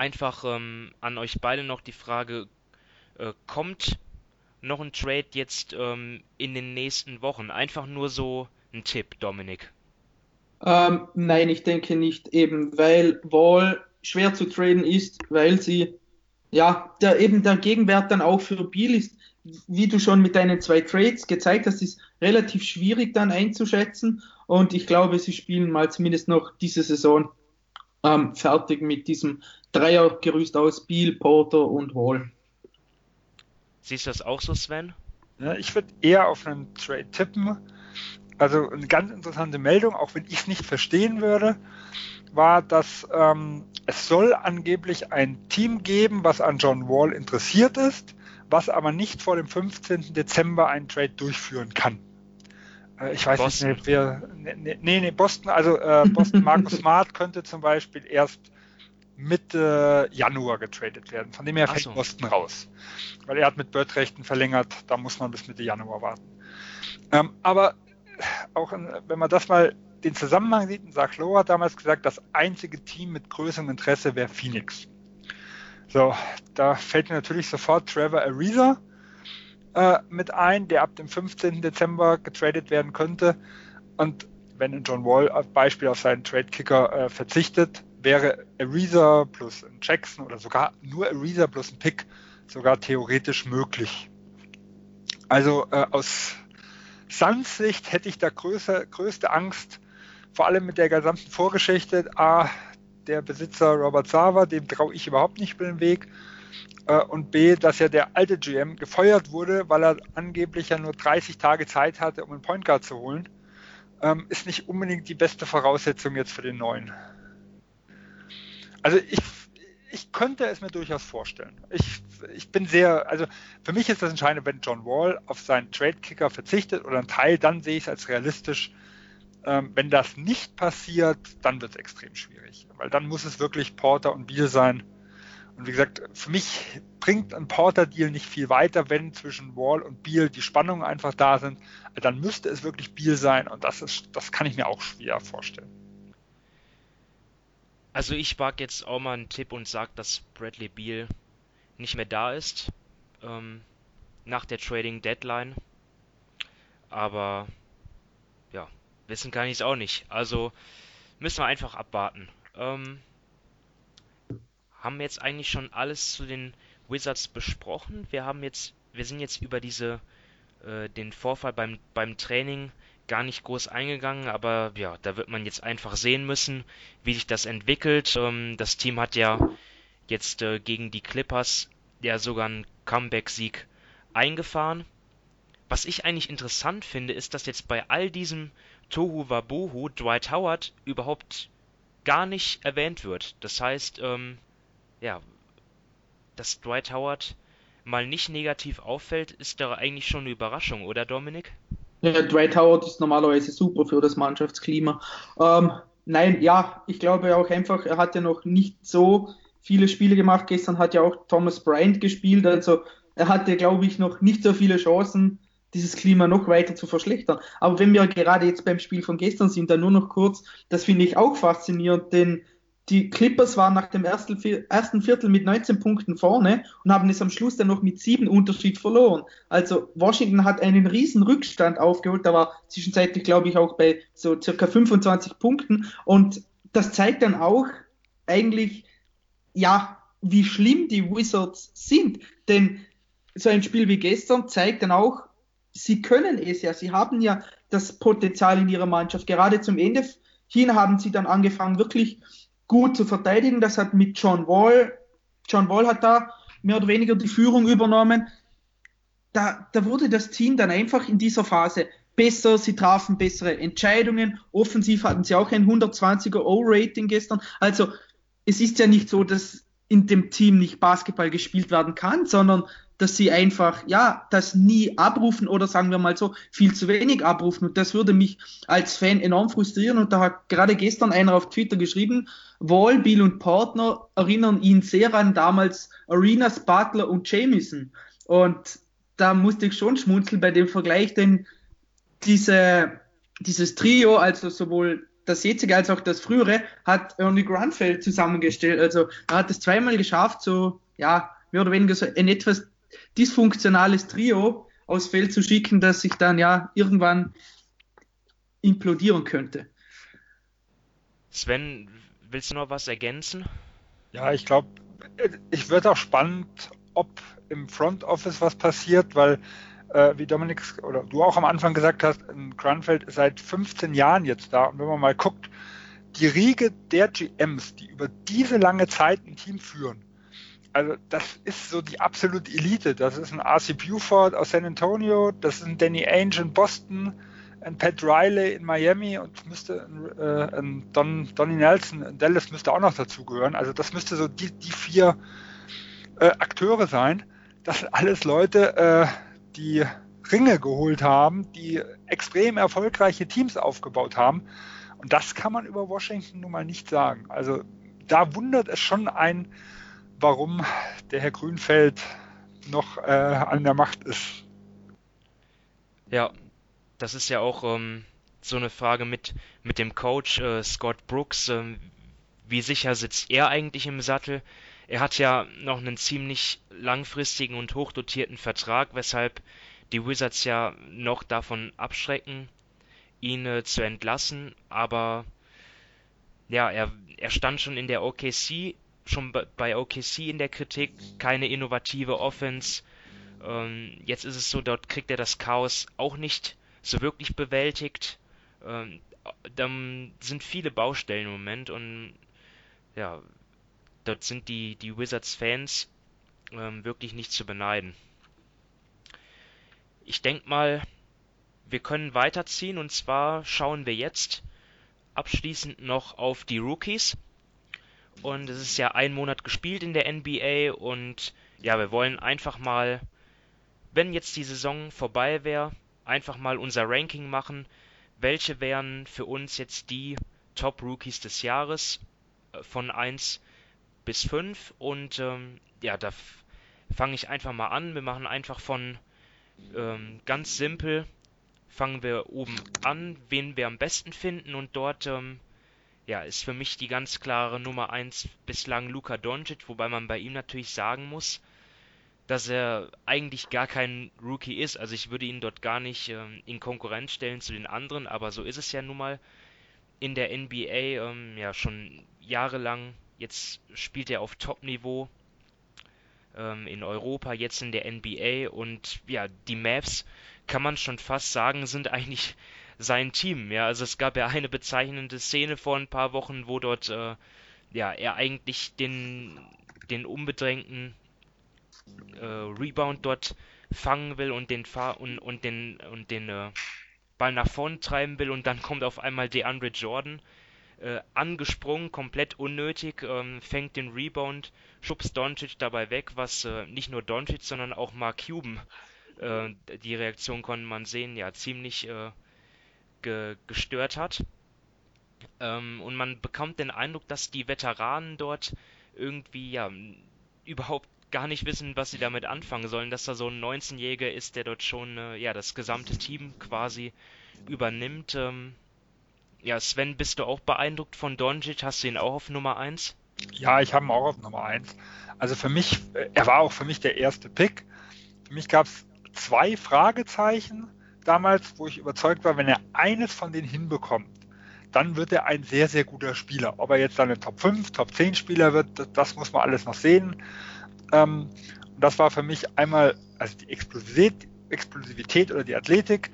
einfach ähm, an euch beide noch die Frage, äh, kommt noch ein Trade jetzt ähm, in den nächsten Wochen? Einfach nur so ein Tipp, Dominik. Ähm, nein, ich denke nicht, eben weil Wall schwer zu traden ist, weil sie, ja, der, eben der Gegenwert dann auch für Biel ist wie du schon mit deinen zwei Trades gezeigt hast, ist relativ schwierig dann einzuschätzen. Und ich glaube, sie spielen mal zumindest noch diese Saison ähm, fertig mit diesem Dreiergerüst aus Biel, Porter und Wall. Siehst du das auch so, Sven? Ja, ich würde eher auf einen Trade tippen. Also eine ganz interessante Meldung, auch wenn ich es nicht verstehen würde, war, dass ähm, es soll angeblich ein Team geben, was an John Wall interessiert ist was aber nicht vor dem 15. Dezember einen Trade durchführen kann. Äh, ich weiß Boston. nicht, wer. Nee, nee, nee Boston, also äh, Boston Marcus Smart könnte zum Beispiel erst Mitte Januar getradet werden. Von dem her fällt so. Boston raus. Weil er hat mit Bird-Rechten verlängert, da muss man bis Mitte Januar warten. Ähm, aber auch in, wenn man das mal den Zusammenhang sieht, Zach Lowe hat damals gesagt, das einzige Team mit größerem Interesse wäre Phoenix. So, da fällt mir natürlich sofort Trevor Ariza äh, mit ein, der ab dem 15. Dezember getradet werden könnte. Und wenn John Wall als Beispiel auf seinen Trade-Kicker äh, verzichtet, wäre Ariza plus ein Jackson oder sogar nur Ariza plus ein Pick sogar theoretisch möglich. Also äh, aus Suns Sicht hätte ich da größer, größte Angst, vor allem mit der gesamten Vorgeschichte. A, der Besitzer Robert Sava, dem traue ich überhaupt nicht über den Weg. Äh, und B, dass ja der alte GM gefeuert wurde, weil er angeblich ja nur 30 Tage Zeit hatte, um einen Point Guard zu holen, ähm, ist nicht unbedingt die beste Voraussetzung jetzt für den neuen. Also ich, ich könnte es mir durchaus vorstellen. Ich, ich bin sehr, also für mich ist das entscheidend, wenn John Wall auf seinen Trade-Kicker verzichtet oder einen Teil, dann sehe ich es als realistisch. Ähm, wenn das nicht passiert, dann wird es extrem schwierig, weil dann muss es wirklich Porter und Beal sein. Und wie gesagt, für mich bringt ein Porter-Deal nicht viel weiter, wenn zwischen Wall und Beal die Spannungen einfach da sind. Dann müsste es wirklich Beal sein und das ist, das kann ich mir auch schwer vorstellen. Also ich wage jetzt auch mal einen Tipp und sage, dass Bradley Beal nicht mehr da ist ähm, nach der Trading Deadline. Aber ja, wissen kann ich es auch nicht. Also müssen wir einfach abwarten. Ähm, haben wir jetzt eigentlich schon alles zu den Wizards besprochen? Wir haben jetzt, wir sind jetzt über diese äh, den Vorfall beim beim Training gar nicht groß eingegangen, aber ja, da wird man jetzt einfach sehen müssen, wie sich das entwickelt. Ähm, das Team hat ja jetzt äh, gegen die Clippers ja sogar einen Comeback-Sieg eingefahren. Was ich eigentlich interessant finde, ist, dass jetzt bei all diesem Tohu Wabohu Dwight Howard überhaupt gar nicht erwähnt wird. Das heißt, ähm, ja, dass Dwight Howard mal nicht negativ auffällt, ist doch eigentlich schon eine Überraschung, oder Dominik? Ja, Dwight Howard ist normalerweise super für das Mannschaftsklima. Ähm, nein, ja, ich glaube auch einfach, er hat ja noch nicht so viele Spiele gemacht. Gestern hat ja auch Thomas Bryant gespielt, also er hatte, glaube ich, noch nicht so viele Chancen, dieses Klima noch weiter zu verschlechtern. Aber wenn wir gerade jetzt beim Spiel von gestern sind, dann nur noch kurz, das finde ich auch faszinierend, denn die Clippers waren nach dem ersten, Viertel mit 19 Punkten vorne und haben es am Schluss dann noch mit sieben Unterschied verloren. Also Washington hat einen riesen Rückstand aufgeholt, da war zwischenzeitlich, glaube ich, auch bei so circa 25 Punkten und das zeigt dann auch eigentlich, ja, wie schlimm die Wizards sind, denn so ein Spiel wie gestern zeigt dann auch, sie können es ja, sie haben ja das Potenzial in ihrer Mannschaft. Gerade zum Ende hin haben sie dann angefangen, wirklich gut zu verteidigen. Das hat mit John Wall, John Wall hat da mehr oder weniger die Führung übernommen. Da, da wurde das Team dann einfach in dieser Phase besser, sie trafen bessere Entscheidungen. Offensiv hatten sie auch ein 120er O-Rating gestern. Also es ist ja nicht so, dass in dem Team nicht Basketball gespielt werden kann, sondern dass sie einfach, ja, das nie abrufen oder sagen wir mal so, viel zu wenig abrufen. Und das würde mich als Fan enorm frustrieren. Und da hat gerade gestern einer auf Twitter geschrieben, Wall, Bill und Partner erinnern ihn sehr an damals Arenas, Butler und Jamison. Und da musste ich schon schmunzeln bei dem Vergleich, denn diese, dieses Trio, also sowohl das jetzige als auch das frühere, hat Ernie Grunfeld zusammengestellt. Also er hat es zweimal geschafft, so, ja, mehr oder weniger so ein etwas dysfunktionales Trio aufs Feld zu schicken, das sich dann ja irgendwann implodieren könnte. Sven, willst du noch was ergänzen? Ja, ich glaube, ich würde auch spannend, ob im Front Office was passiert, weil äh, wie Dominik oder du auch am Anfang gesagt hast, Grunfeld ist seit 15 Jahren jetzt da und wenn man mal guckt, die Riege der GMs, die über diese lange Zeit ein Team führen, also das ist so die absolute Elite. Das ist ein RC Buford aus San Antonio, das ist ein Danny Ainge in Boston, ein Pat Riley in Miami und müsste äh, ein Don, Donny Nelson in Dallas müsste auch noch dazugehören. Also das müsste so die, die vier äh, Akteure sein. Das sind alles Leute, äh, die Ringe geholt haben, die extrem erfolgreiche Teams aufgebaut haben. Und das kann man über Washington nun mal nicht sagen. Also da wundert es schon ein, warum der Herr Grünfeld noch äh, an der Macht ist. Ja, das ist ja auch ähm, so eine Frage mit, mit dem Coach äh, Scott Brooks. Ähm, wie sicher sitzt er eigentlich im Sattel? Er hat ja noch einen ziemlich langfristigen und hochdotierten Vertrag, weshalb die Wizards ja noch davon abschrecken, ihn äh, zu entlassen. Aber ja, er, er stand schon in der OKC, schon bei OKC in der Kritik, keine innovative Offense. Ähm, jetzt ist es so, dort kriegt er das Chaos auch nicht so wirklich bewältigt. Ähm, dann sind viele Baustellen im Moment und ja, dort sind die, die Wizards-Fans ähm, wirklich nicht zu beneiden. Ich denke mal, wir können weiterziehen und zwar schauen wir jetzt abschließend noch auf die Rookies. Und es ist ja ein Monat gespielt in der NBA und ja, wir wollen einfach mal, wenn jetzt die Saison vorbei wäre, einfach mal unser Ranking machen. Welche wären für uns jetzt die Top Rookies des Jahres äh, von 1 bis 5? Und ähm, ja, da fange ich einfach mal an. Wir machen einfach von ähm, ganz simpel, fangen wir oben an, wen wir am besten finden und dort ähm, ja, ist für mich die ganz klare Nummer 1 bislang Luka Doncic, wobei man bei ihm natürlich sagen muss, dass er eigentlich gar kein Rookie ist. Also ich würde ihn dort gar nicht ähm, in Konkurrenz stellen zu den anderen, aber so ist es ja nun mal in der NBA ähm, ja schon jahrelang. Jetzt spielt er auf Top-Niveau ähm, in Europa, jetzt in der NBA und ja, die Mavs kann man schon fast sagen, sind eigentlich sein Team. Ja, also es gab ja eine bezeichnende Szene vor ein paar Wochen, wo dort äh, ja er eigentlich den den unbedrängten äh, Rebound dort fangen will und den Fahr und, und den und den äh, Ball nach vorn treiben will und dann kommt auf einmal DeAndre Jordan äh, angesprungen, komplett unnötig, ähm, fängt den Rebound, schubst Doncic dabei weg, was äh, nicht nur Doncic, sondern auch Mark Cuban, äh, die Reaktion konnte man sehen, ja, ziemlich äh, ge gestört hat. Ähm, und man bekommt den Eindruck, dass die Veteranen dort irgendwie ja überhaupt gar nicht wissen, was sie damit anfangen sollen, dass da so ein 19-Jähriger ist, der dort schon äh, ja das gesamte Team quasi übernimmt. Ähm, ja, Sven, bist du auch beeindruckt von Doncic? Hast du ihn auch auf Nummer 1? Ja, ich habe ihn auch auf Nummer 1. Also für mich, äh, er war auch für mich der erste Pick. Für mich gab es zwei Fragezeichen damals, wo ich überzeugt war, wenn er eines von denen hinbekommt, dann wird er ein sehr, sehr guter Spieler. Ob er jetzt dann ein Top 5, Top 10 Spieler wird, das, das muss man alles noch sehen. Ähm, und das war für mich einmal, also die Explosivität, Explosivität oder die Athletik.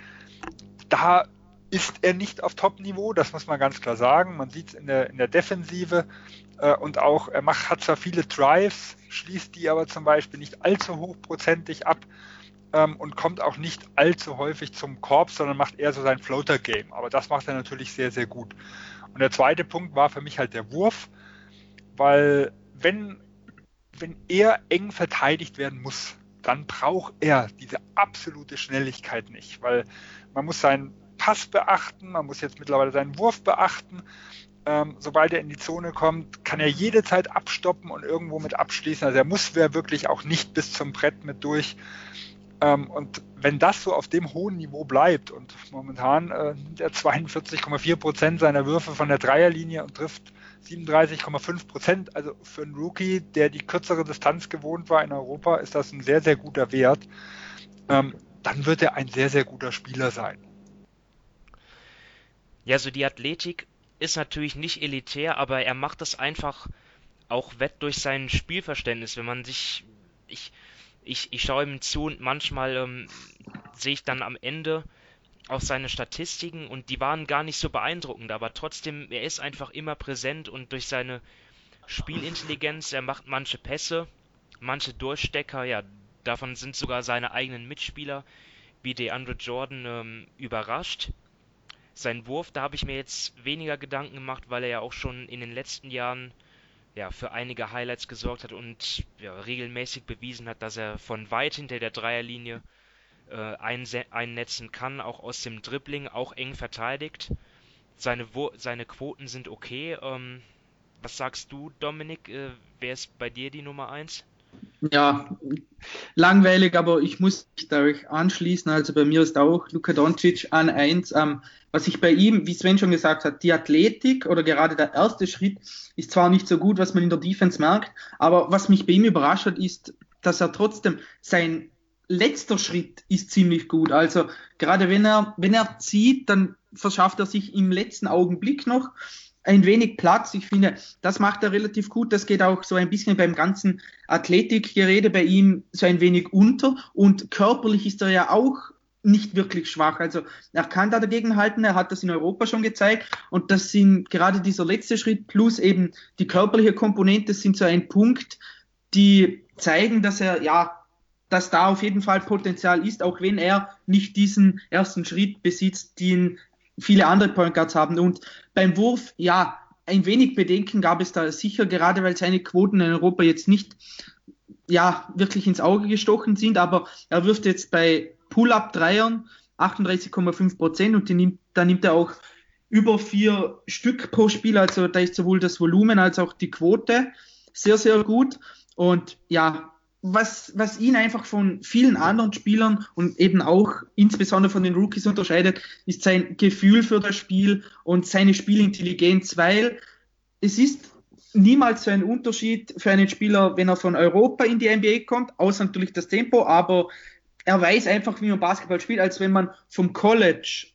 Da ist er nicht auf Top-Niveau, das muss man ganz klar sagen. Man sieht es in der, in der Defensive äh, und auch, er macht, hat zwar viele Drives, schließt die aber zum Beispiel nicht allzu hochprozentig ab ähm, und kommt auch nicht allzu häufig zum Korb, sondern macht eher so sein Floater-Game. Aber das macht er natürlich sehr, sehr gut. Und der zweite Punkt war für mich halt der Wurf, weil wenn, wenn er eng verteidigt werden muss, dann braucht er diese absolute Schnelligkeit nicht, weil man muss seinen Pass beachten, man muss jetzt mittlerweile seinen Wurf beachten. Ähm, sobald er in die Zone kommt, kann er jede Zeit abstoppen und irgendwo mit abschließen. Also er muss wer wirklich auch nicht bis zum Brett mit durch. Ähm, und wenn das so auf dem hohen Niveau bleibt und momentan äh, der 42,4 Prozent seiner Würfe von der Dreierlinie und trifft 37,5 Prozent, also für einen Rookie, der die kürzere Distanz gewohnt war in Europa, ist das ein sehr, sehr guter Wert. Ähm, dann wird er ein sehr, sehr guter Spieler sein. Ja, so die Athletik ist natürlich nicht elitär, aber er macht das einfach auch wett durch sein Spielverständnis. Wenn man sich, ich, ich, ich schaue ihm zu und manchmal ähm, sehe ich dann am Ende auch seine Statistiken und die waren gar nicht so beeindruckend, aber trotzdem, er ist einfach immer präsent und durch seine Spielintelligenz, er macht manche Pässe, manche Durchstecker, ja, davon sind sogar seine eigenen Mitspieler wie DeAndre Jordan ähm, überrascht. Sein Wurf, da habe ich mir jetzt weniger Gedanken gemacht, weil er ja auch schon in den letzten Jahren ja, für einige Highlights gesorgt hat und ja, regelmäßig bewiesen hat, dass er von weit hinter der Dreierlinie äh, einnetzen kann, auch aus dem Dribbling, auch eng verteidigt. Seine, seine Quoten sind okay. Ähm, was sagst du, Dominik? Äh, wer ist bei dir die Nummer 1? Ja, langweilig, aber ich muss mich da euch anschließen. Also bei mir ist auch Luka Doncic an 1. Ähm, was ich bei ihm, wie Sven schon gesagt hat, die Athletik oder gerade der erste Schritt ist zwar nicht so gut, was man in der Defense merkt, aber was mich bei ihm überrascht hat, ist, dass er trotzdem sein letzter Schritt ist ziemlich gut. Also gerade wenn er, wenn er zieht, dann verschafft er sich im letzten Augenblick noch ein wenig Platz. Ich finde, das macht er relativ gut. Das geht auch so ein bisschen beim ganzen Athletikgerede bei ihm so ein wenig unter. Und körperlich ist er ja auch nicht wirklich schwach. Also er kann da dagegen halten, er hat das in Europa schon gezeigt und das sind gerade dieser letzte Schritt plus eben die körperliche Komponente sind so ein Punkt, die zeigen, dass er ja, dass da auf jeden Fall Potenzial ist, auch wenn er nicht diesen ersten Schritt besitzt, den viele andere Point Guards haben. Und beim Wurf, ja, ein wenig Bedenken gab es da sicher, gerade weil seine Quoten in Europa jetzt nicht ja, wirklich ins Auge gestochen sind, aber er wirft jetzt bei Pull-Up-Dreiern 38,5 Prozent und nimmt, da nimmt er auch über vier Stück pro Spiel, also da ist sowohl das Volumen als auch die Quote sehr, sehr gut. Und ja, was, was ihn einfach von vielen anderen Spielern und eben auch insbesondere von den Rookies unterscheidet, ist sein Gefühl für das Spiel und seine Spielintelligenz, weil es ist niemals so ein Unterschied für einen Spieler, wenn er von Europa in die NBA kommt, außer natürlich das Tempo, aber er weiß einfach, wie man Basketball spielt, als wenn man vom College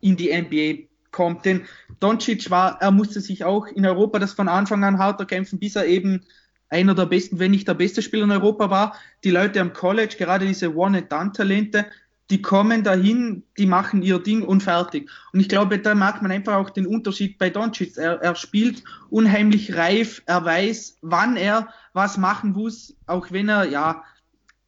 in die NBA kommt. Denn Doncic war, er musste sich auch in Europa das von Anfang an harter kämpfen, bis er eben einer der besten, wenn nicht der beste Spieler in Europa war. Die Leute am College, gerade diese One-and-Done-Talente, die kommen dahin, die machen ihr Ding und fertig. Und ich glaube, da merkt man einfach auch den Unterschied bei Doncic. Er, er spielt unheimlich reif, er weiß, wann er was machen muss, auch wenn er, ja,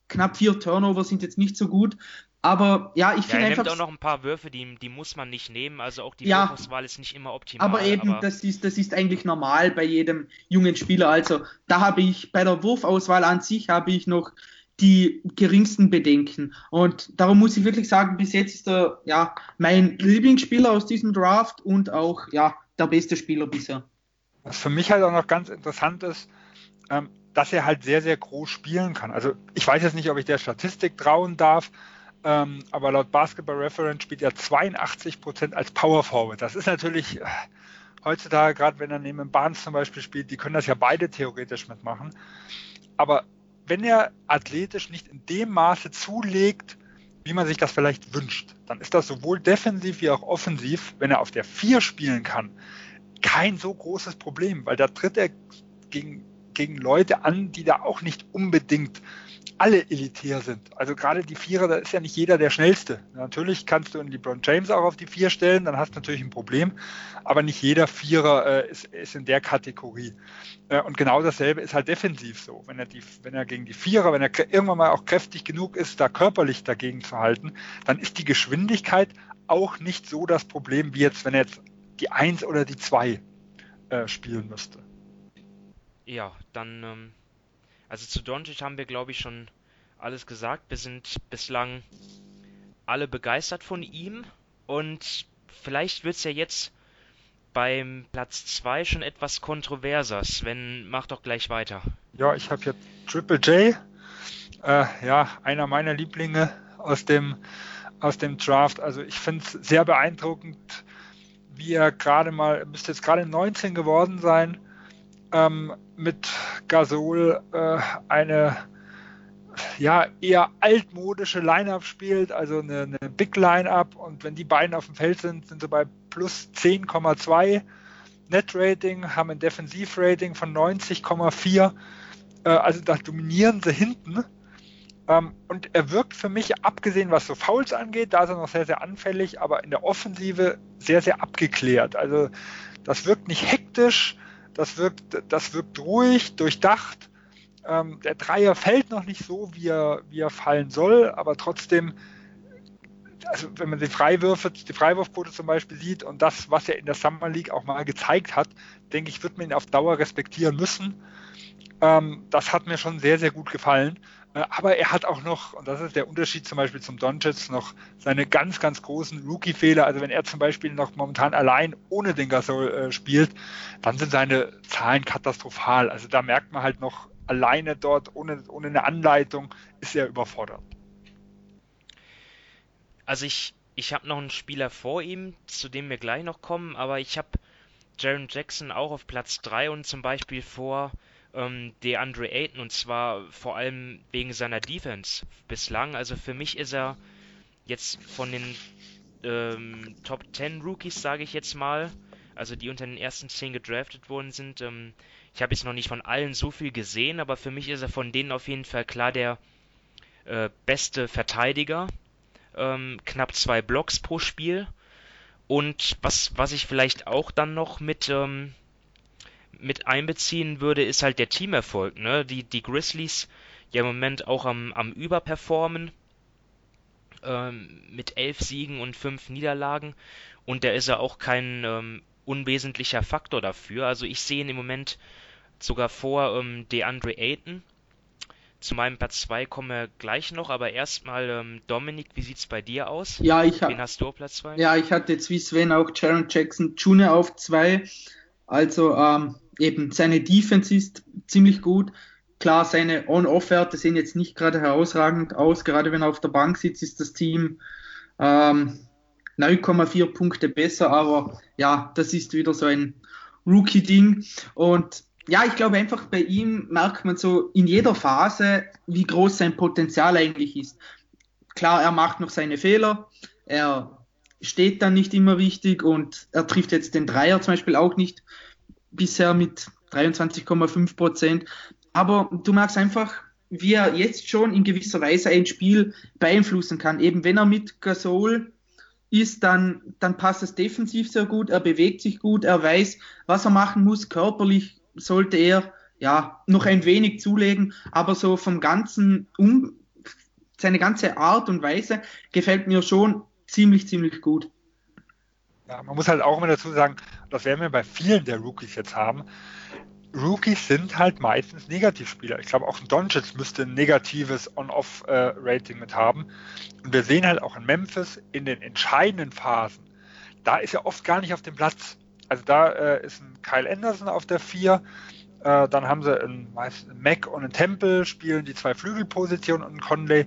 knapp vier Turnover sind jetzt nicht so gut. Aber ja, ich ja, finde einfach. Er nimmt auch noch ein paar Würfe, die, die muss man nicht nehmen. Also auch die ja, Würfauswahl ist nicht immer optimal. Aber eben, aber das, ist, das ist eigentlich normal bei jedem jungen Spieler. Also da habe ich bei der Wurfauswahl an sich habe ich noch die geringsten Bedenken. Und darum muss ich wirklich sagen, bis jetzt ist er ja mein Lieblingsspieler aus diesem Draft und auch ja der beste Spieler bisher. Was für mich halt auch noch ganz interessant ist, ähm, dass er halt sehr, sehr groß spielen kann. Also ich weiß jetzt nicht, ob ich der Statistik trauen darf, ähm, aber laut Basketball Reference spielt er 82 Prozent als Power Forward. Das ist natürlich äh, heutzutage, gerade wenn er neben Barnes zum Beispiel spielt, die können das ja beide theoretisch mitmachen. Aber wenn er athletisch nicht in dem Maße zulegt, wie man sich das vielleicht wünscht, dann ist das sowohl defensiv wie auch offensiv, wenn er auf der 4 spielen kann, kein so großes Problem, weil da tritt er gegen, gegen Leute an, die da auch nicht unbedingt alle elitär sind. Also gerade die Vierer, da ist ja nicht jeder der Schnellste. Natürlich kannst du einen LeBron James auch auf die Vier stellen, dann hast du natürlich ein Problem, aber nicht jeder Vierer äh, ist, ist, in der Kategorie. Äh, und genau dasselbe ist halt defensiv so. Wenn er, die, wenn er gegen die Vierer, wenn er irgendwann mal auch kräftig genug ist, da körperlich dagegen zu halten, dann ist die Geschwindigkeit auch nicht so das Problem, wie jetzt, wenn er jetzt die Eins oder die Zwei äh, spielen müsste. Ja, dann ähm also zu Doncic haben wir, glaube ich, schon alles gesagt. Wir sind bislang alle begeistert von ihm und vielleicht wird es ja jetzt beim Platz 2 schon etwas kontroverser. Sven, mach doch gleich weiter. Ja, ich habe jetzt Triple J. Äh, ja, einer meiner Lieblinge aus dem, aus dem Draft. Also ich finde es sehr beeindruckend, wie er gerade mal, müsste jetzt gerade 19 geworden sein, ähm, mit Gasol äh, eine ja, eher altmodische Line-Up spielt, also eine, eine Big Line-Up und wenn die beiden auf dem Feld sind, sind sie bei plus 10,2 Net-Rating, haben ein Defensiv-Rating von 90,4, äh, also da dominieren sie hinten. Ähm, und er wirkt für mich, abgesehen was so Fouls angeht, da ist er noch sehr, sehr anfällig, aber in der Offensive sehr, sehr abgeklärt. Also das wirkt nicht hektisch, das wirkt, das wirkt ruhig, durchdacht. Ähm, der Dreier fällt noch nicht so, wie er, wie er fallen soll, aber trotzdem, also wenn man die Freiwürfe, die Freiwurfquote zum Beispiel sieht und das, was er in der Summer League auch mal gezeigt hat, denke ich, wird man ihn auf Dauer respektieren müssen. Ähm, das hat mir schon sehr, sehr gut gefallen. Äh, aber er hat auch noch, und das ist der Unterschied zum Beispiel zum Doncic, noch seine ganz, ganz großen Rookie-Fehler. Also wenn er zum Beispiel noch momentan allein ohne den Gasol äh, spielt, dann sind seine Zahlen katastrophal. Also da merkt man halt noch, alleine dort, ohne, ohne eine Anleitung, ist er überfordert. Also ich, ich habe noch einen Spieler vor ihm, zu dem wir gleich noch kommen, aber ich habe Jaron Jackson auch auf Platz 3 und zum Beispiel vor ähm, DeAndre Ayton und zwar vor allem wegen seiner Defense bislang. Also für mich ist er jetzt von den ähm, Top 10 Rookies, sage ich jetzt mal, also die unter den ersten 10 gedraftet worden sind. Ähm, ich habe jetzt noch nicht von allen so viel gesehen, aber für mich ist er von denen auf jeden Fall klar der äh, beste Verteidiger. Ähm, knapp zwei Blocks pro Spiel. Und was, was ich vielleicht auch dann noch mit ähm, mit einbeziehen würde, ist halt der Teamerfolg. Ne? Die, die Grizzlies ja im Moment auch am, am Überperformen ähm, mit elf Siegen und fünf Niederlagen. Und da ist er auch kein ähm, unwesentlicher Faktor dafür. Also ich sehe ihn im Moment sogar vor ähm, DeAndre Ayton. Zu meinem Platz 2 kommen wir gleich noch, aber erstmal ähm, Dominik, wie sieht's bei dir aus? Ja, ich Wen hast du auf Platz 2? Ja, ich hatte jetzt wie Sven auch Jaron Jackson Jr. auf 2. Also ähm, eben seine Defense ist ziemlich gut. Klar, seine On-Off-Werte sehen jetzt nicht gerade herausragend aus. Gerade wenn er auf der Bank sitzt, ist das Team ähm, 9,4 Punkte besser. Aber ja, das ist wieder so ein Rookie-Ding. Und ja, ich glaube einfach bei ihm merkt man so in jeder Phase, wie groß sein Potenzial eigentlich ist. Klar, er macht noch seine Fehler. Er steht dann nicht immer richtig und er trifft jetzt den Dreier zum Beispiel auch nicht bisher mit 23,5 Prozent. Aber du merkst einfach, wie er jetzt schon in gewisser Weise ein Spiel beeinflussen kann. Eben wenn er mit Gasol ist, dann, dann passt es defensiv sehr gut, er bewegt sich gut, er weiß, was er machen muss. Körperlich sollte er ja noch ein wenig zulegen, aber so vom ganzen um seine ganze Art und Weise gefällt mir schon ziemlich, ziemlich gut. Ja, man muss halt auch immer dazu sagen, das werden wir bei vielen der Rookies jetzt haben. Rookies sind halt meistens Negativspieler. Ich glaube, auch ein Doncic müsste ein negatives On-Off-Rating mit haben. Und wir sehen halt auch in Memphis in den entscheidenden Phasen, da ist er oft gar nicht auf dem Platz. Also da äh, ist ein Kyle Anderson auf der 4, äh, dann haben sie einen, einen Mac und einen Temple, spielen die zwei Flügelpositionen und einen Conley.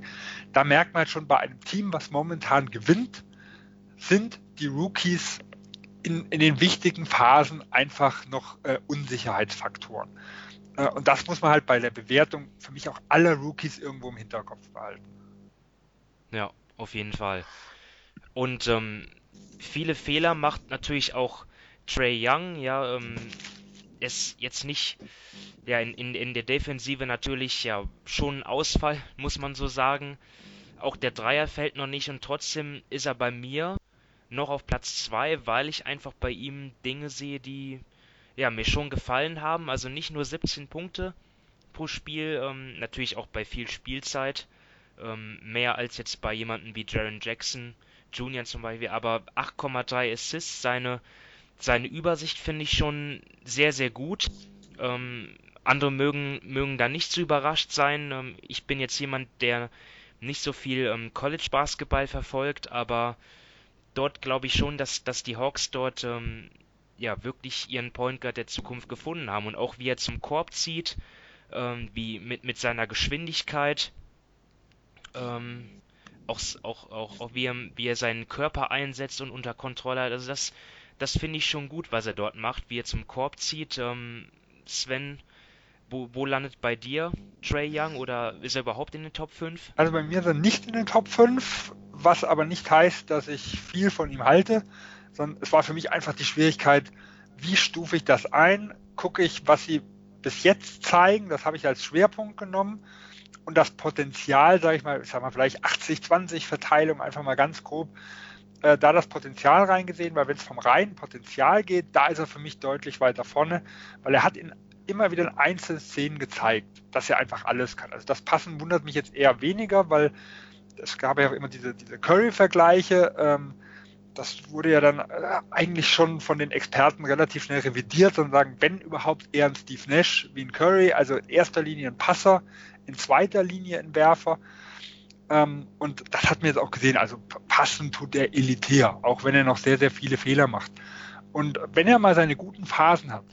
Da merkt man halt schon bei einem Team, was momentan gewinnt, sind die Rookies in, in den wichtigen Phasen einfach noch äh, Unsicherheitsfaktoren. Äh, und das muss man halt bei der Bewertung für mich auch aller Rookies irgendwo im Hinterkopf behalten. Ja, auf jeden Fall. Und ähm, viele Fehler macht natürlich auch Trey Young, ja, ähm, ist jetzt nicht, ja, in, in, in der Defensive natürlich ja schon ein Ausfall, muss man so sagen. Auch der Dreier fällt noch nicht und trotzdem ist er bei mir noch auf Platz 2, weil ich einfach bei ihm Dinge sehe, die ja, mir schon gefallen haben. Also nicht nur 17 Punkte pro Spiel, ähm, natürlich auch bei viel Spielzeit. Ähm, mehr als jetzt bei jemandem wie Jaron Jackson Jr. zum Beispiel, aber 8,3 Assists, seine, seine Übersicht finde ich schon sehr, sehr gut. Ähm, andere mögen, mögen da nicht so überrascht sein. Ähm, ich bin jetzt jemand, der nicht so viel ähm, College Basketball verfolgt, aber dort glaube ich schon, dass, dass die Hawks dort ähm, ja wirklich ihren Point Guard der Zukunft gefunden haben und auch wie er zum Korb zieht, ähm, wie mit, mit seiner Geschwindigkeit, ähm, auch, auch, auch, auch wie, er, wie er seinen Körper einsetzt und unter Kontrolle hat. Also das, das finde ich schon gut, was er dort macht, wie er zum Korb zieht. Ähm, Sven, wo, wo, landet bei dir Trey Young oder ist er überhaupt in den Top 5? Also bei mir ist er nicht in den Top 5 was aber nicht heißt, dass ich viel von ihm halte, sondern es war für mich einfach die Schwierigkeit, wie stufe ich das ein? Gucke ich, was sie bis jetzt zeigen, das habe ich als Schwerpunkt genommen und das Potenzial, sage ich mal, ich sag mal vielleicht 80-20 Verteilung, einfach mal ganz grob, äh, da das Potenzial reingesehen, weil wenn es vom reinen Potenzial geht, da ist er für mich deutlich weiter vorne, weil er hat in immer wieder in einzelnen Szenen gezeigt, dass er einfach alles kann. Also das Passen wundert mich jetzt eher weniger, weil es gab ja immer diese, diese Curry-Vergleiche. Ähm, das wurde ja dann äh, eigentlich schon von den Experten relativ schnell revidiert und sagen, wenn überhaupt eher ein Steve Nash wie ein Curry, also in erster Linie ein Passer, in zweiter Linie ein Werfer. Ähm, und das hat man jetzt auch gesehen. Also passen tut er elitär, auch wenn er noch sehr, sehr viele Fehler macht. Und wenn er mal seine guten Phasen hat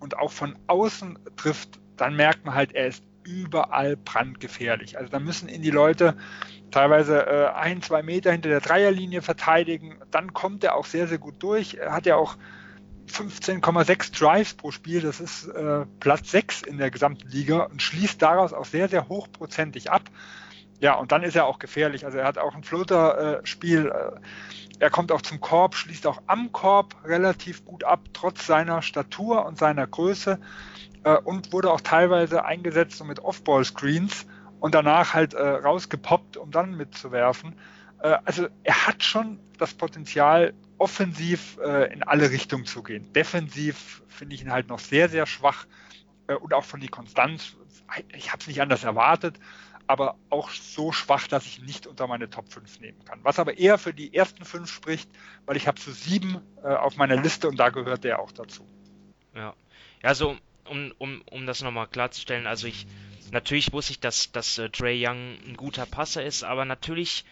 und auch von außen trifft, dann merkt man halt, er ist überall brandgefährlich. Also da müssen ihn die Leute teilweise äh, ein, zwei Meter hinter der Dreierlinie verteidigen. Dann kommt er auch sehr, sehr gut durch. Er hat ja auch 15,6 Drives pro Spiel. Das ist äh, Platz 6 in der gesamten Liga und schließt daraus auch sehr, sehr hochprozentig ab. Ja, und dann ist er auch gefährlich. Also er hat auch ein Floater-Spiel. Äh, er kommt auch zum Korb, schließt auch am Korb relativ gut ab, trotz seiner Statur und seiner Größe. Äh, und wurde auch teilweise eingesetzt mit Off-Ball-Screens und danach halt äh, rausgepoppt, um dann mitzuwerfen. Äh, also er hat schon das Potenzial, offensiv in alle Richtungen zu gehen. Defensiv finde ich ihn halt noch sehr, sehr schwach und auch von die Konstanz. Ich habe es nicht anders erwartet aber auch so schwach, dass ich nicht unter meine Top 5 nehmen kann. Was aber eher für die ersten fünf spricht, weil ich habe so sieben auf meiner Liste und da gehört der auch dazu. Ja, also um, um, um das nochmal klarzustellen, also ich, natürlich wusste ich, dass, dass äh, Trey Young ein guter Passer ist, aber natürlich,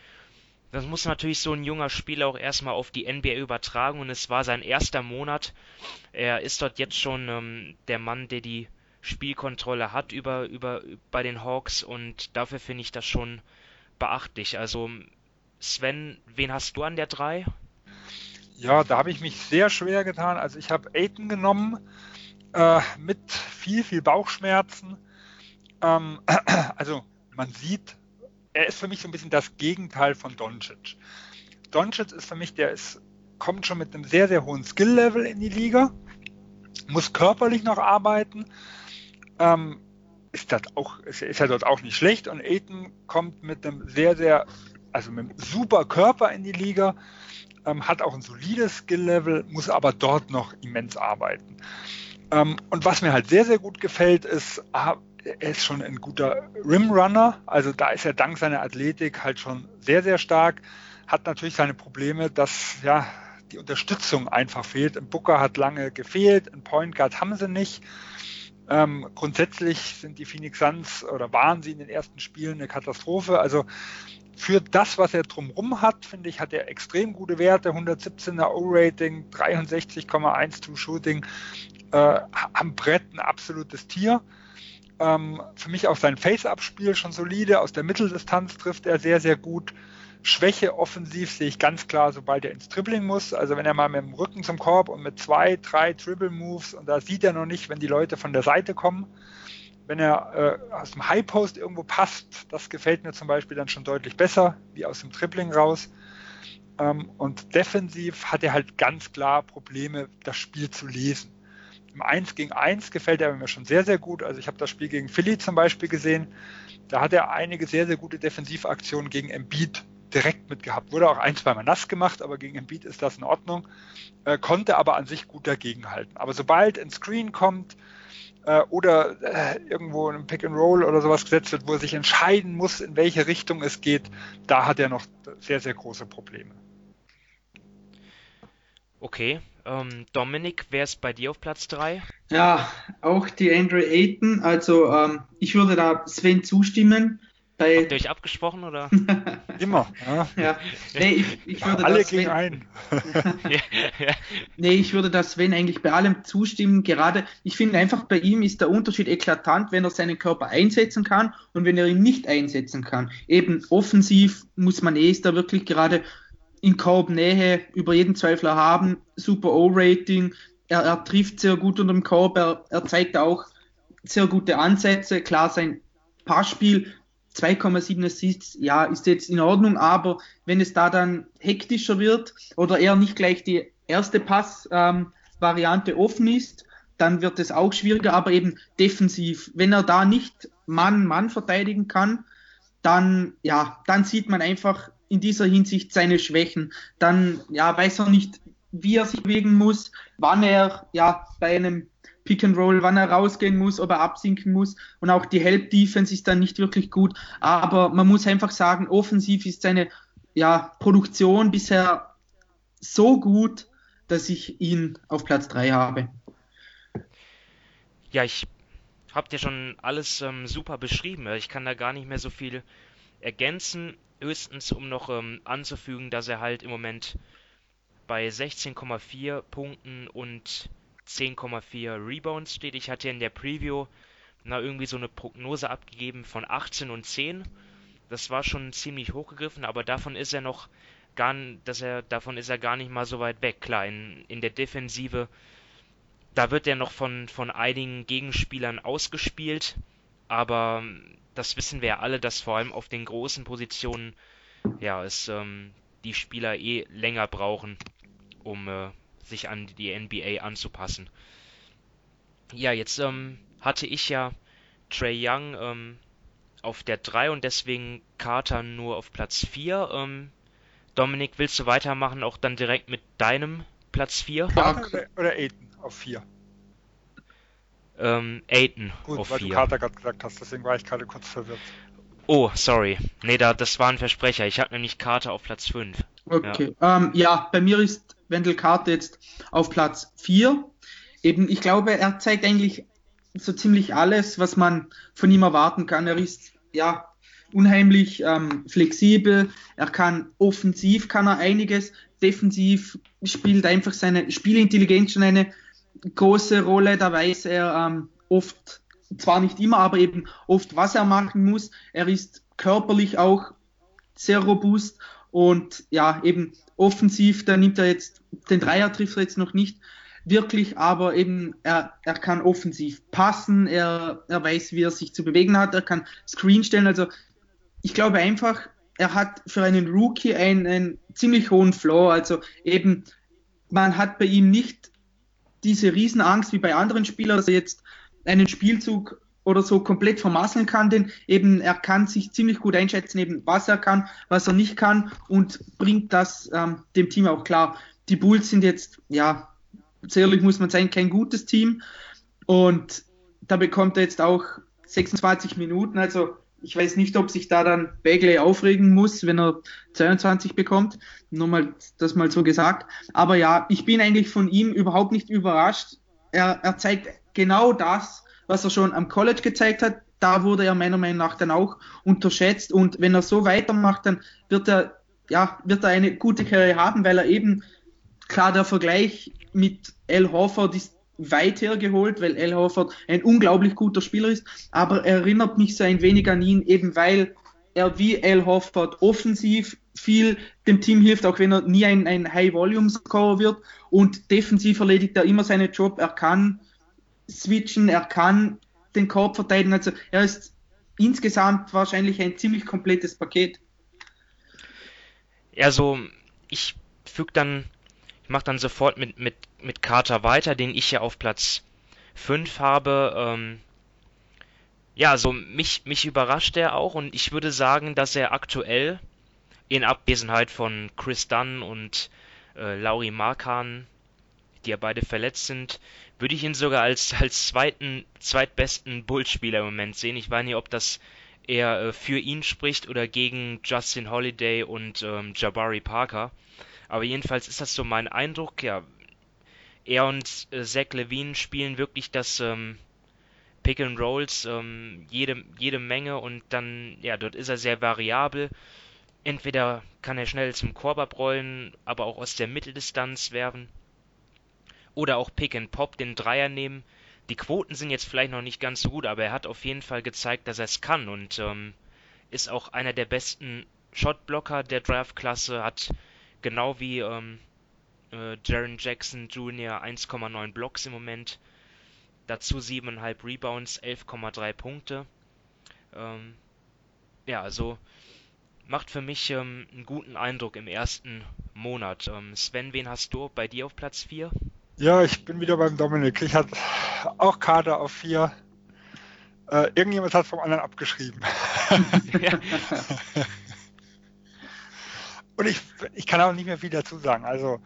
das muss natürlich so ein junger Spieler auch erstmal auf die NBA übertragen und es war sein erster Monat. Er ist dort jetzt schon ähm, der Mann, der die Spielkontrolle hat über, über bei den Hawks und dafür finde ich das schon beachtlich. Also Sven, wen hast du an der 3? Ja, da habe ich mich sehr schwer getan. Also ich habe Aiton genommen äh, mit viel, viel Bauchschmerzen. Ähm, also man sieht, er ist für mich so ein bisschen das Gegenteil von Doncic. Doncic ist für mich, der ist, kommt schon mit einem sehr, sehr hohen Skill-Level in die Liga, muss körperlich noch arbeiten, ähm, ist das auch, ist, ist ja dort auch nicht schlecht und Aiton kommt mit einem sehr, sehr, also mit einem super Körper in die Liga, ähm, hat auch ein solides Skill-Level, muss aber dort noch immens arbeiten. Ähm, und was mir halt sehr, sehr gut gefällt, ist, ah, er ist schon ein guter Rimrunner. Also da ist er dank seiner Athletik halt schon sehr, sehr stark. Hat natürlich seine Probleme, dass ja die Unterstützung einfach fehlt. Ein Booker hat lange gefehlt, ein Point Guard haben sie nicht. Ähm, grundsätzlich sind die Phoenix Suns oder waren sie in den ersten Spielen eine Katastrophe. Also für das, was er drumherum hat, finde ich, hat er extrem gute Werte. 117er O-Rating, 63,1 True Shooting, äh, am Brett ein absolutes Tier. Ähm, für mich auch sein Face-Up-Spiel schon solide. Aus der Mitteldistanz trifft er sehr, sehr gut. Schwäche offensiv sehe ich ganz klar, sobald er ins Dribbling muss. Also wenn er mal mit dem Rücken zum Korb und mit zwei, drei Dribble-Moves und da sieht er noch nicht, wenn die Leute von der Seite kommen. Wenn er äh, aus dem High Post irgendwo passt, das gefällt mir zum Beispiel dann schon deutlich besser, wie aus dem Dribbling raus. Ähm, und defensiv hat er halt ganz klar Probleme, das Spiel zu lesen. Im 1 gegen 1 gefällt er mir schon sehr, sehr gut. Also ich habe das Spiel gegen Philly zum Beispiel gesehen. Da hat er einige sehr, sehr gute Defensivaktionen gegen Embiid direkt mitgehabt. Wurde auch ein, zweimal nass gemacht, aber gegen Embiid ist das in Ordnung. Äh, konnte aber an sich gut dagegenhalten. Aber sobald ein Screen kommt äh, oder äh, irgendwo ein Pick and Roll oder sowas gesetzt wird, wo er sich entscheiden muss, in welche Richtung es geht, da hat er noch sehr, sehr große Probleme. Okay, ähm, Dominik, wer ist bei dir auf Platz 3? Ja, auch die Andre Ayton. Also ähm, ich würde da Sven zustimmen. Bei... Habt ihr euch abgesprochen oder? Immer. Ja. ja. Nee, ich, ich würde Alle gegen einen. nee, ich würde das Sven eigentlich bei allem zustimmen. Gerade, ich finde einfach bei ihm ist der Unterschied eklatant, wenn er seinen Körper einsetzen kann und wenn er ihn nicht einsetzen kann. Eben offensiv muss man eh ist da wirklich gerade in Korbnähe über jeden Zweifler haben, super O-Rating, er, er, trifft sehr gut unter dem Korb, er, er zeigt auch sehr gute Ansätze, klar sein Passspiel 2,7 Assists, ja, ist jetzt in Ordnung, aber wenn es da dann hektischer wird oder er nicht gleich die erste Pass-Variante ähm, offen ist, dann wird es auch schwieriger, aber eben defensiv. Wenn er da nicht Mann-Mann verteidigen kann, dann, ja, dann sieht man einfach, in dieser Hinsicht seine Schwächen. Dann ja, weiß er nicht, wie er sich bewegen muss, wann er ja bei einem Pick and Roll, wann er rausgehen muss, ob er absinken muss. Und auch die Help Defense ist dann nicht wirklich gut. Aber man muss einfach sagen, offensiv ist seine ja, Produktion bisher so gut, dass ich ihn auf Platz 3 habe. Ja, ich habe dir schon alles ähm, super beschrieben. Ich kann da gar nicht mehr so viel ergänzen. Höchstens, um noch ähm, anzufügen, dass er halt im Moment bei 16,4 Punkten und 10,4 Rebounds steht. Ich hatte in der Preview na irgendwie so eine Prognose abgegeben von 18 und 10. Das war schon ziemlich hochgegriffen, aber davon ist er noch gar, dass er davon ist er gar nicht mal so weit weg. Klar, in, in der Defensive, da wird er noch von von einigen Gegenspielern ausgespielt, aber das wissen wir ja alle, dass vor allem auf den großen Positionen ja es ähm, die Spieler eh länger brauchen, um äh, sich an die NBA anzupassen. Ja, jetzt ähm, hatte ich ja Trey Young ähm, auf der 3 und deswegen Carter nur auf Platz 4. Ähm, Dominik, willst du weitermachen, auch dann direkt mit deinem Platz 4? Carter oder, oder Aiden auf 4? Ähm, Aiden Gut, auf weil 4. du Carter gerade gesagt hast, deswegen war ich gerade kurz verwirrt. Oh, sorry. Nee, da, das war ein Versprecher. Ich habe nämlich Carter auf Platz 5. Okay. Ja. Ähm, ja, bei mir ist Wendell Carter jetzt auf Platz 4. Eben, ich glaube, er zeigt eigentlich so ziemlich alles, was man von ihm erwarten kann. Er ist ja unheimlich ähm, flexibel. Er kann offensiv kann er einiges, defensiv spielt einfach seine Spielintelligenz schon eine große Rolle. Da weiß er ähm, oft, zwar nicht immer, aber eben oft, was er machen muss. Er ist körperlich auch sehr robust und ja, eben offensiv, da nimmt er jetzt, den Dreier trifft er jetzt noch nicht wirklich, aber eben er, er kann offensiv passen, er, er weiß, wie er sich zu bewegen hat, er kann Screen stellen, also ich glaube einfach, er hat für einen Rookie einen, einen ziemlich hohen Floor, also eben man hat bei ihm nicht diese Riesenangst wie bei anderen Spielern, dass er jetzt einen Spielzug oder so komplett vermasseln kann, denn eben er kann sich ziemlich gut einschätzen, eben was er kann, was er nicht kann und bringt das ähm, dem Team auch klar. Die Bulls sind jetzt, ja, ehrlich muss man sein, kein gutes Team und da bekommt er jetzt auch 26 Minuten, also ich weiß nicht, ob sich da dann Bagley aufregen muss, wenn er 22 bekommt. Nur mal das mal so gesagt. Aber ja, ich bin eigentlich von ihm überhaupt nicht überrascht. Er, er zeigt genau das, was er schon am College gezeigt hat. Da wurde er meiner Meinung nach dann auch unterschätzt. Und wenn er so weitermacht, dann wird er, ja, wird er eine gute Karriere haben, weil er eben, klar, der Vergleich mit Al Horford ist weit hergeholt, weil Al Horford ein unglaublich guter Spieler ist, aber er erinnert mich so ein wenig an ihn, eben weil er wie Al Horford offensiv viel dem Team hilft, auch wenn er nie ein, ein High-Volume-Scorer wird. Und defensiv erledigt er immer seinen Job, er kann switchen, er kann den Korb verteidigen, also er ist insgesamt wahrscheinlich ein ziemlich komplettes Paket. Also ich füge dann ich mache dann sofort mit, mit, mit Carter weiter, den ich ja auf Platz 5 habe. Ähm, ja, also mich, mich überrascht er auch und ich würde sagen, dass er aktuell in Abwesenheit von Chris Dunn und äh, Lauri Markan, die ja beide verletzt sind, würde ich ihn sogar als, als zweiten, zweitbesten Bullspieler im Moment sehen. Ich weiß nicht, ob das eher äh, für ihn spricht oder gegen Justin Holiday und ähm, Jabari Parker. Aber jedenfalls ist das so mein Eindruck, ja. Er und äh, Zach Levine spielen wirklich das ähm, Pick and Rolls ähm, jede, jede Menge und dann, ja, dort ist er sehr variabel. Entweder kann er schnell zum Korb abrollen, aber auch aus der Mitteldistanz werfen. Oder auch Pick and Pop, den Dreier nehmen. Die Quoten sind jetzt vielleicht noch nicht ganz so gut, aber er hat auf jeden Fall gezeigt, dass er es kann und ähm, ist auch einer der besten Shotblocker der Draftklasse, hat genau wie ähm, äh, Jaron Jackson Jr. 1,9 Blocks im Moment. Dazu 7,5 Rebounds, 11,3 Punkte. Ähm, ja, also macht für mich ähm, einen guten Eindruck im ersten Monat. Ähm, Sven, wen hast du bei dir auf Platz 4? Ja, ich bin wieder beim Dominik. Ich hatte auch Kader auf 4. Äh, irgendjemand hat vom anderen abgeschrieben. ja. Und ich, ich kann auch nicht mehr viel dazu sagen. Also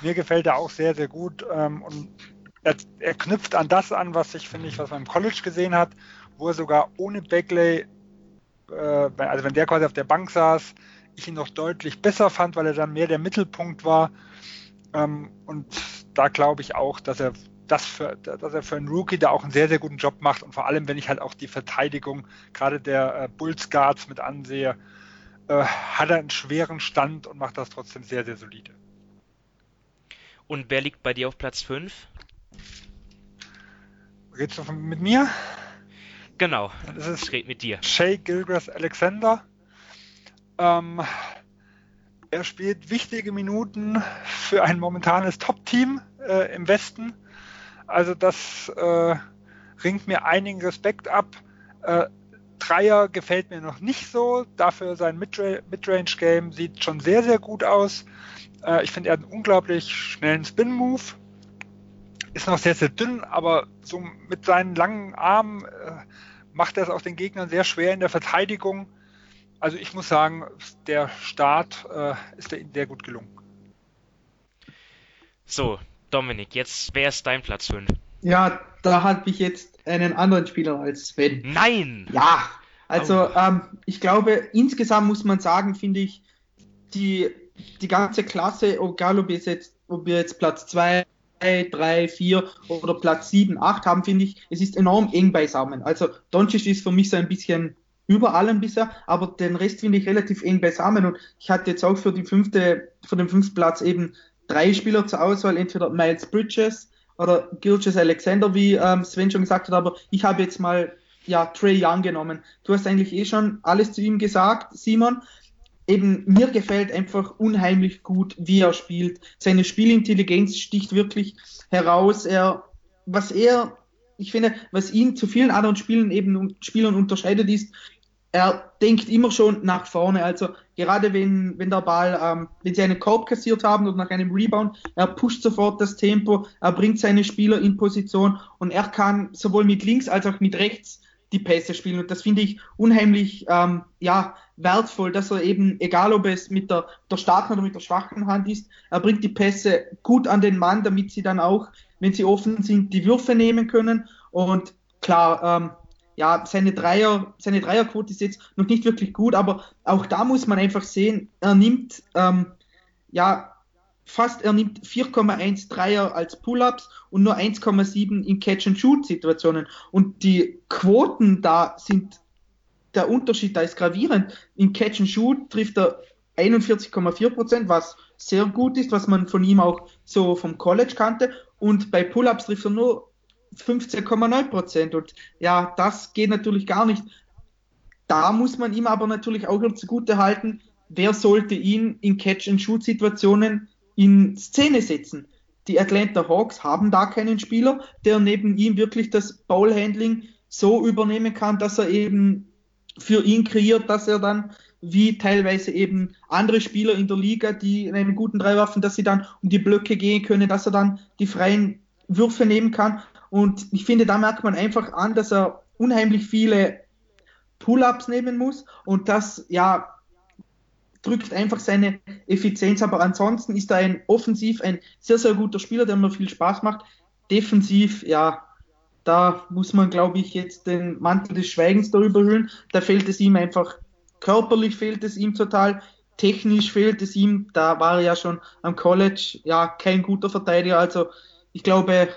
mir gefällt er auch sehr, sehr gut. Ähm, und er, er, knüpft an das an, was ich finde ich, was man im College gesehen hat, wo er sogar ohne Bagley, äh, also wenn der quasi auf der Bank saß, ich ihn noch deutlich besser fand, weil er dann mehr der Mittelpunkt war. Ähm, und da glaube ich auch, dass er das für, dass er für einen Rookie da auch einen sehr, sehr guten Job macht. Und vor allem, wenn ich halt auch die Verteidigung gerade der äh, Bulls Guards mit ansehe, äh, hat er einen schweren Stand und macht das trotzdem sehr, sehr solide. Und wer liegt bei dir auf Platz 5? Redest du von, mit mir? Genau. Dann ist es ich rede mit dir. Shay Gilgras Alexander. Ähm, er spielt wichtige Minuten für ein momentanes Top-Team äh, im Westen. Also das äh, ringt mir einigen Respekt ab. Äh, Dreier gefällt mir noch nicht so. Dafür sein Midrange-Game sieht schon sehr, sehr gut aus. Äh, ich finde, er hat einen unglaublich schnellen Spin-Move. Ist noch sehr, sehr dünn, aber so mit seinen langen Armen äh, macht er es auch den Gegnern sehr schwer in der Verteidigung. Also ich muss sagen, der Start äh, ist ihnen sehr gut gelungen. So, Dominik, jetzt wer ist dein Platz 5? Ja, da habe ich jetzt einen anderen Spieler als Sven. Nein! Ja, also oh. ähm, ich glaube, insgesamt muss man sagen, finde ich, die, die ganze Klasse, egal ob, jetzt, ob wir jetzt Platz 2, 3, 4 oder Platz 7, 8 haben, finde ich, es ist enorm eng beisammen. Also Doncic ist für mich so ein bisschen über allem bisher, aber den Rest finde ich relativ eng beisammen und ich hatte jetzt auch für die fünfte, für den fünften Platz eben drei Spieler zur Auswahl, entweder Miles Bridges oder Gilgis Alexander, wie ähm, Sven schon gesagt hat, aber ich habe jetzt mal ja Trey Young genommen. Du hast eigentlich eh schon alles zu ihm gesagt, Simon. Eben mir gefällt einfach unheimlich gut, wie er spielt. Seine Spielintelligenz sticht wirklich heraus. Er, was er, ich finde, was ihn zu vielen anderen Spielen eben Spielern unterscheidet, ist, er denkt immer schon nach vorne. Also gerade wenn, wenn der Ball, ähm, wenn sie einen Korb kassiert haben oder nach einem Rebound, er pusht sofort das Tempo, er bringt seine Spieler in Position und er kann sowohl mit links als auch mit rechts die Pässe spielen. Und das finde ich unheimlich ähm, ja, wertvoll, dass er eben, egal ob es mit der, der starken oder mit der schwachen Hand ist, er bringt die Pässe gut an den Mann, damit sie dann auch, wenn sie offen sind, die Würfe nehmen können. Und klar, ähm, ja, seine Dreier, seine Dreierquote ist jetzt noch nicht wirklich gut, aber auch da muss man einfach sehen, er nimmt ähm, ja fast, er nimmt 4,1 Dreier als Pull-ups und nur 1,7 in Catch-and-Shoot-Situationen. Und die Quoten da sind, der Unterschied da ist gravierend. In Catch-and-Shoot trifft er 41,4 Prozent, was sehr gut ist, was man von ihm auch so vom College kannte. Und bei Pull-ups trifft er nur 15,9 Prozent. Und ja, das geht natürlich gar nicht. Da muss man ihm aber natürlich auch zugute halten, wer sollte ihn in Catch-and-Shoot-Situationen in Szene setzen. Die Atlanta Hawks haben da keinen Spieler, der neben ihm wirklich das Ballhandling so übernehmen kann, dass er eben für ihn kreiert, dass er dann wie teilweise eben andere Spieler in der Liga, die in einen guten Dreiwaffen, dass sie dann um die Blöcke gehen können, dass er dann die freien Würfe nehmen kann. Und ich finde, da merkt man einfach an, dass er unheimlich viele Pull-ups nehmen muss und das ja drückt einfach seine Effizienz, aber ansonsten ist er ein offensiv ein sehr, sehr guter Spieler, der mir viel Spaß macht. Defensiv, ja, da muss man, glaube ich, jetzt den Mantel des Schweigens darüber hüllen. Da fehlt es ihm einfach, körperlich fehlt es ihm total, technisch fehlt es ihm. Da war er ja schon am College, ja, kein guter Verteidiger. Also ich glaube,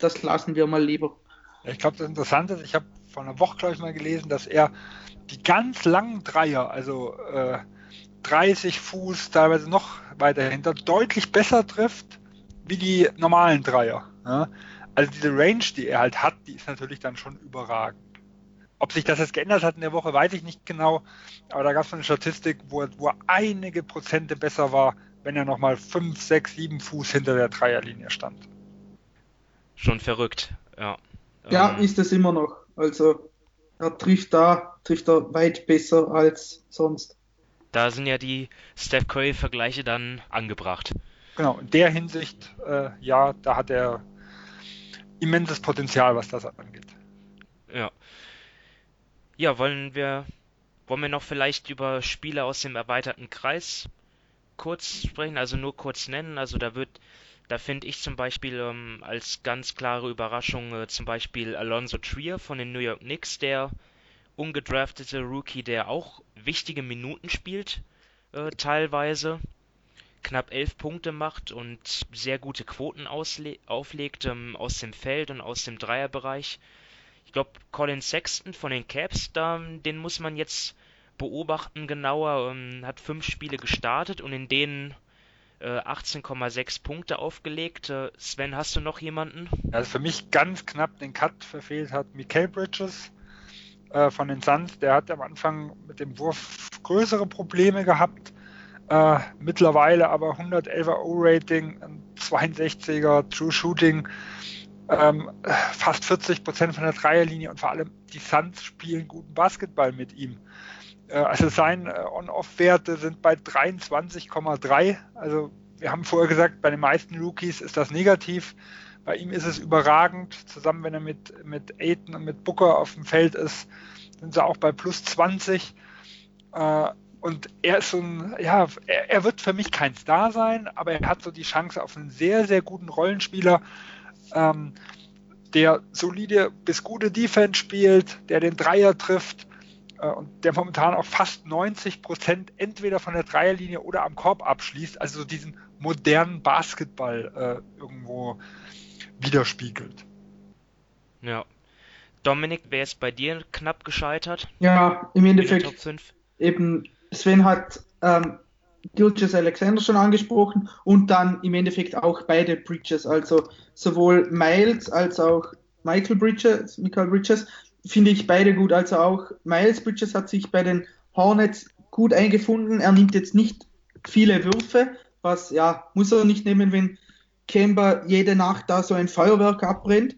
das lassen wir mal lieber. Ich glaube, das Interessante ist, ich habe vor einer Woche, glaube ich, mal gelesen, dass er die ganz langen Dreier, also äh, 30 Fuß, teilweise noch weiter hinter, deutlich besser trifft wie die normalen Dreier. Ja? Also diese Range, die er halt hat, die ist natürlich dann schon überragend. Ob sich das jetzt geändert hat in der Woche, weiß ich nicht genau. Aber da gab es eine Statistik, wo er, wo er einige Prozente besser war, wenn er nochmal 5, 6, 7 Fuß hinter der Dreierlinie stand schon verrückt, ja. Ja, ähm, ist es immer noch. Also er trifft da, trifft er weit besser als sonst. Da sind ja die Steph Curry-Vergleiche dann angebracht. Genau, in der Hinsicht, äh, ja, da hat er immenses Potenzial, was das angeht. Ja. Ja, wollen wir, wollen wir noch vielleicht über Spiele aus dem erweiterten Kreis kurz sprechen, also nur kurz nennen. Also da wird da finde ich zum Beispiel ähm, als ganz klare Überraschung äh, zum Beispiel Alonso Trier von den New York Knicks, der ungedraftete Rookie, der auch wichtige Minuten spielt äh, teilweise, knapp elf Punkte macht und sehr gute Quoten auflegt ähm, aus dem Feld und aus dem Dreierbereich. Ich glaube, Colin Sexton von den Caps, da, den muss man jetzt beobachten genauer. Ähm, hat fünf Spiele gestartet und in denen 18,6 Punkte aufgelegt. Äh, Sven, hast du noch jemanden? Also für mich ganz knapp den Cut verfehlt hat Mikael Bridges äh, von den Suns. Der hat am Anfang mit dem Wurf größere Probleme gehabt. Äh, mittlerweile aber 111er O-Rating, 62er True Shooting, ähm, fast 40 Prozent von der Dreierlinie und vor allem die Suns spielen guten Basketball mit ihm. Äh, also seine äh, On-Off-Werte sind bei 23,3. Also wir haben vorher gesagt, bei den meisten Rookies ist das negativ. Bei ihm ist es überragend. Zusammen, wenn er mit, mit Aiton und mit Booker auf dem Feld ist, sind sie auch bei plus 20. Äh, und er ist so ein, ja, er, wird für mich kein Star sein, aber er hat so die Chance auf einen sehr, sehr guten Rollenspieler, ähm, der solide bis gute Defense spielt, der den Dreier trifft, und der momentan auch fast 90 Prozent entweder von der Dreierlinie oder am Korb abschließt, also so diesen modernen Basketball äh, irgendwo widerspiegelt. Ja. Dominik, wer ist bei dir knapp gescheitert? Ja, im Endeffekt eben Sven hat ähm, Gilches Alexander schon angesprochen und dann im Endeffekt auch beide Bridges, also sowohl Miles als auch Michael Bridges, Michael Bridges finde ich beide gut. Also auch Miles Bridges hat sich bei den Hornets gut eingefunden. Er nimmt jetzt nicht viele Würfe, was ja muss er nicht nehmen, wenn Kemba jede Nacht da so ein Feuerwerk abbrennt.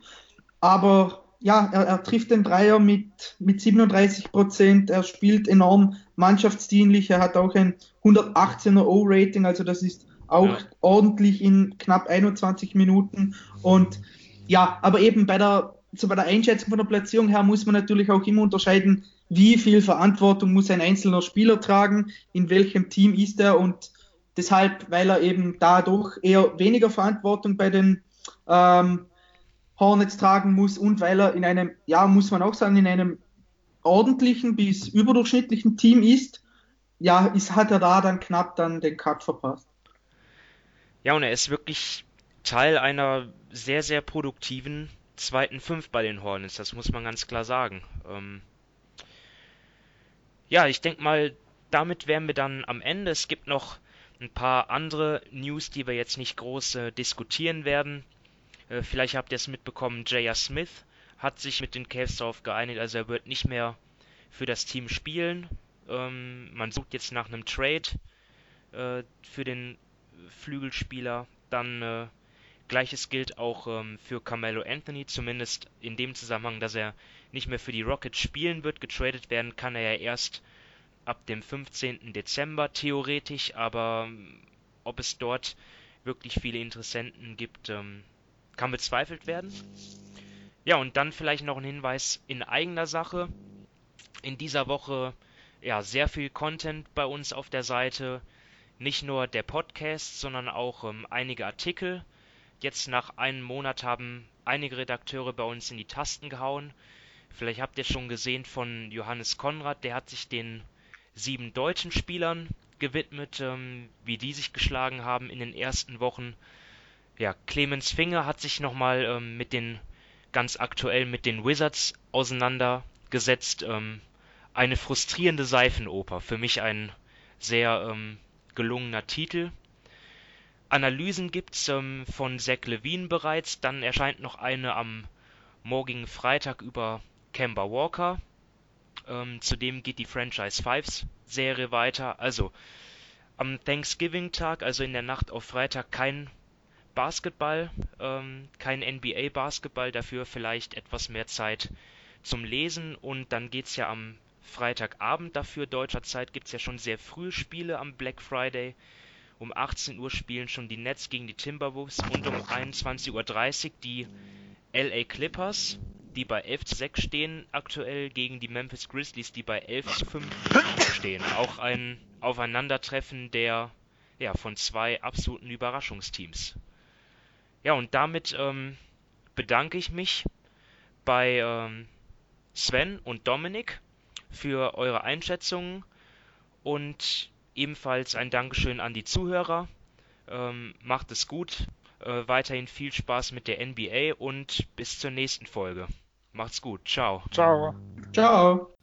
Aber ja, er, er trifft den Dreier mit, mit 37 Prozent. Er spielt enorm mannschaftsdienlich. Er hat auch ein 118er O-Rating, also das ist auch ja. ordentlich in knapp 21 Minuten. Und ja, aber eben bei der so bei der Einschätzung von der Platzierung her muss man natürlich auch immer unterscheiden, wie viel Verantwortung muss ein einzelner Spieler tragen, in welchem Team ist er und deshalb, weil er eben dadurch eher weniger Verantwortung bei den ähm, Hornets tragen muss und weil er in einem, ja, muss man auch sagen, in einem ordentlichen bis überdurchschnittlichen Team ist, ja, ist, hat er da dann knapp dann den Cut verpasst. Ja, und er ist wirklich Teil einer sehr, sehr produktiven zweiten Fünf bei den Hornets, das muss man ganz klar sagen. Ähm ja, ich denke mal, damit wären wir dann am Ende. Es gibt noch ein paar andere News, die wir jetzt nicht groß äh, diskutieren werden. Äh, vielleicht habt ihr es mitbekommen, J.R. Smith hat sich mit den Cavs darauf geeinigt, also er wird nicht mehr für das Team spielen. Ähm, man sucht jetzt nach einem Trade äh, für den Flügelspieler. Dann äh, Gleiches gilt auch ähm, für Carmelo Anthony, zumindest in dem Zusammenhang, dass er nicht mehr für die Rockets spielen wird. Getradet werden kann er ja erst ab dem 15. Dezember theoretisch, aber ähm, ob es dort wirklich viele Interessenten gibt, ähm, kann bezweifelt werden. Ja, und dann vielleicht noch ein Hinweis in eigener Sache. In dieser Woche ja sehr viel Content bei uns auf der Seite. Nicht nur der Podcast, sondern auch ähm, einige Artikel Jetzt nach einem Monat haben einige Redakteure bei uns in die Tasten gehauen. Vielleicht habt ihr schon gesehen von Johannes Konrad, der hat sich den sieben deutschen Spielern gewidmet, ähm, wie die sich geschlagen haben in den ersten Wochen. Ja, Clemens Finger hat sich nochmal ähm, mit den ganz aktuell mit den Wizards auseinandergesetzt. Ähm, eine frustrierende Seifenoper. Für mich ein sehr ähm, gelungener Titel. Analysen gibt's ähm, von Zach Levine bereits. Dann erscheint noch eine am morgigen Freitag über Kemba Walker. Ähm, zudem geht die Franchise Fives Serie weiter. Also am Thanksgiving-Tag, also in der Nacht auf Freitag, kein Basketball, ähm, kein NBA-Basketball, dafür vielleicht etwas mehr Zeit zum Lesen. Und dann geht's ja am Freitagabend dafür, deutscher Zeit, gibt's ja schon sehr frühe Spiele am Black Friday. Um 18 Uhr spielen schon die Nets gegen die Timberwolves und um 21.30 Uhr die LA Clippers, die bei 11 zu 6 stehen, aktuell gegen die Memphis Grizzlies, die bei 11 zu 5 stehen. Auch ein Aufeinandertreffen der ja, von zwei absoluten Überraschungsteams. Ja, und damit ähm, bedanke ich mich bei ähm, Sven und Dominik für eure Einschätzungen und Ebenfalls ein Dankeschön an die Zuhörer. Ähm, macht es gut. Äh, weiterhin viel Spaß mit der NBA und bis zur nächsten Folge. Macht's gut. Ciao. Ciao. Ciao.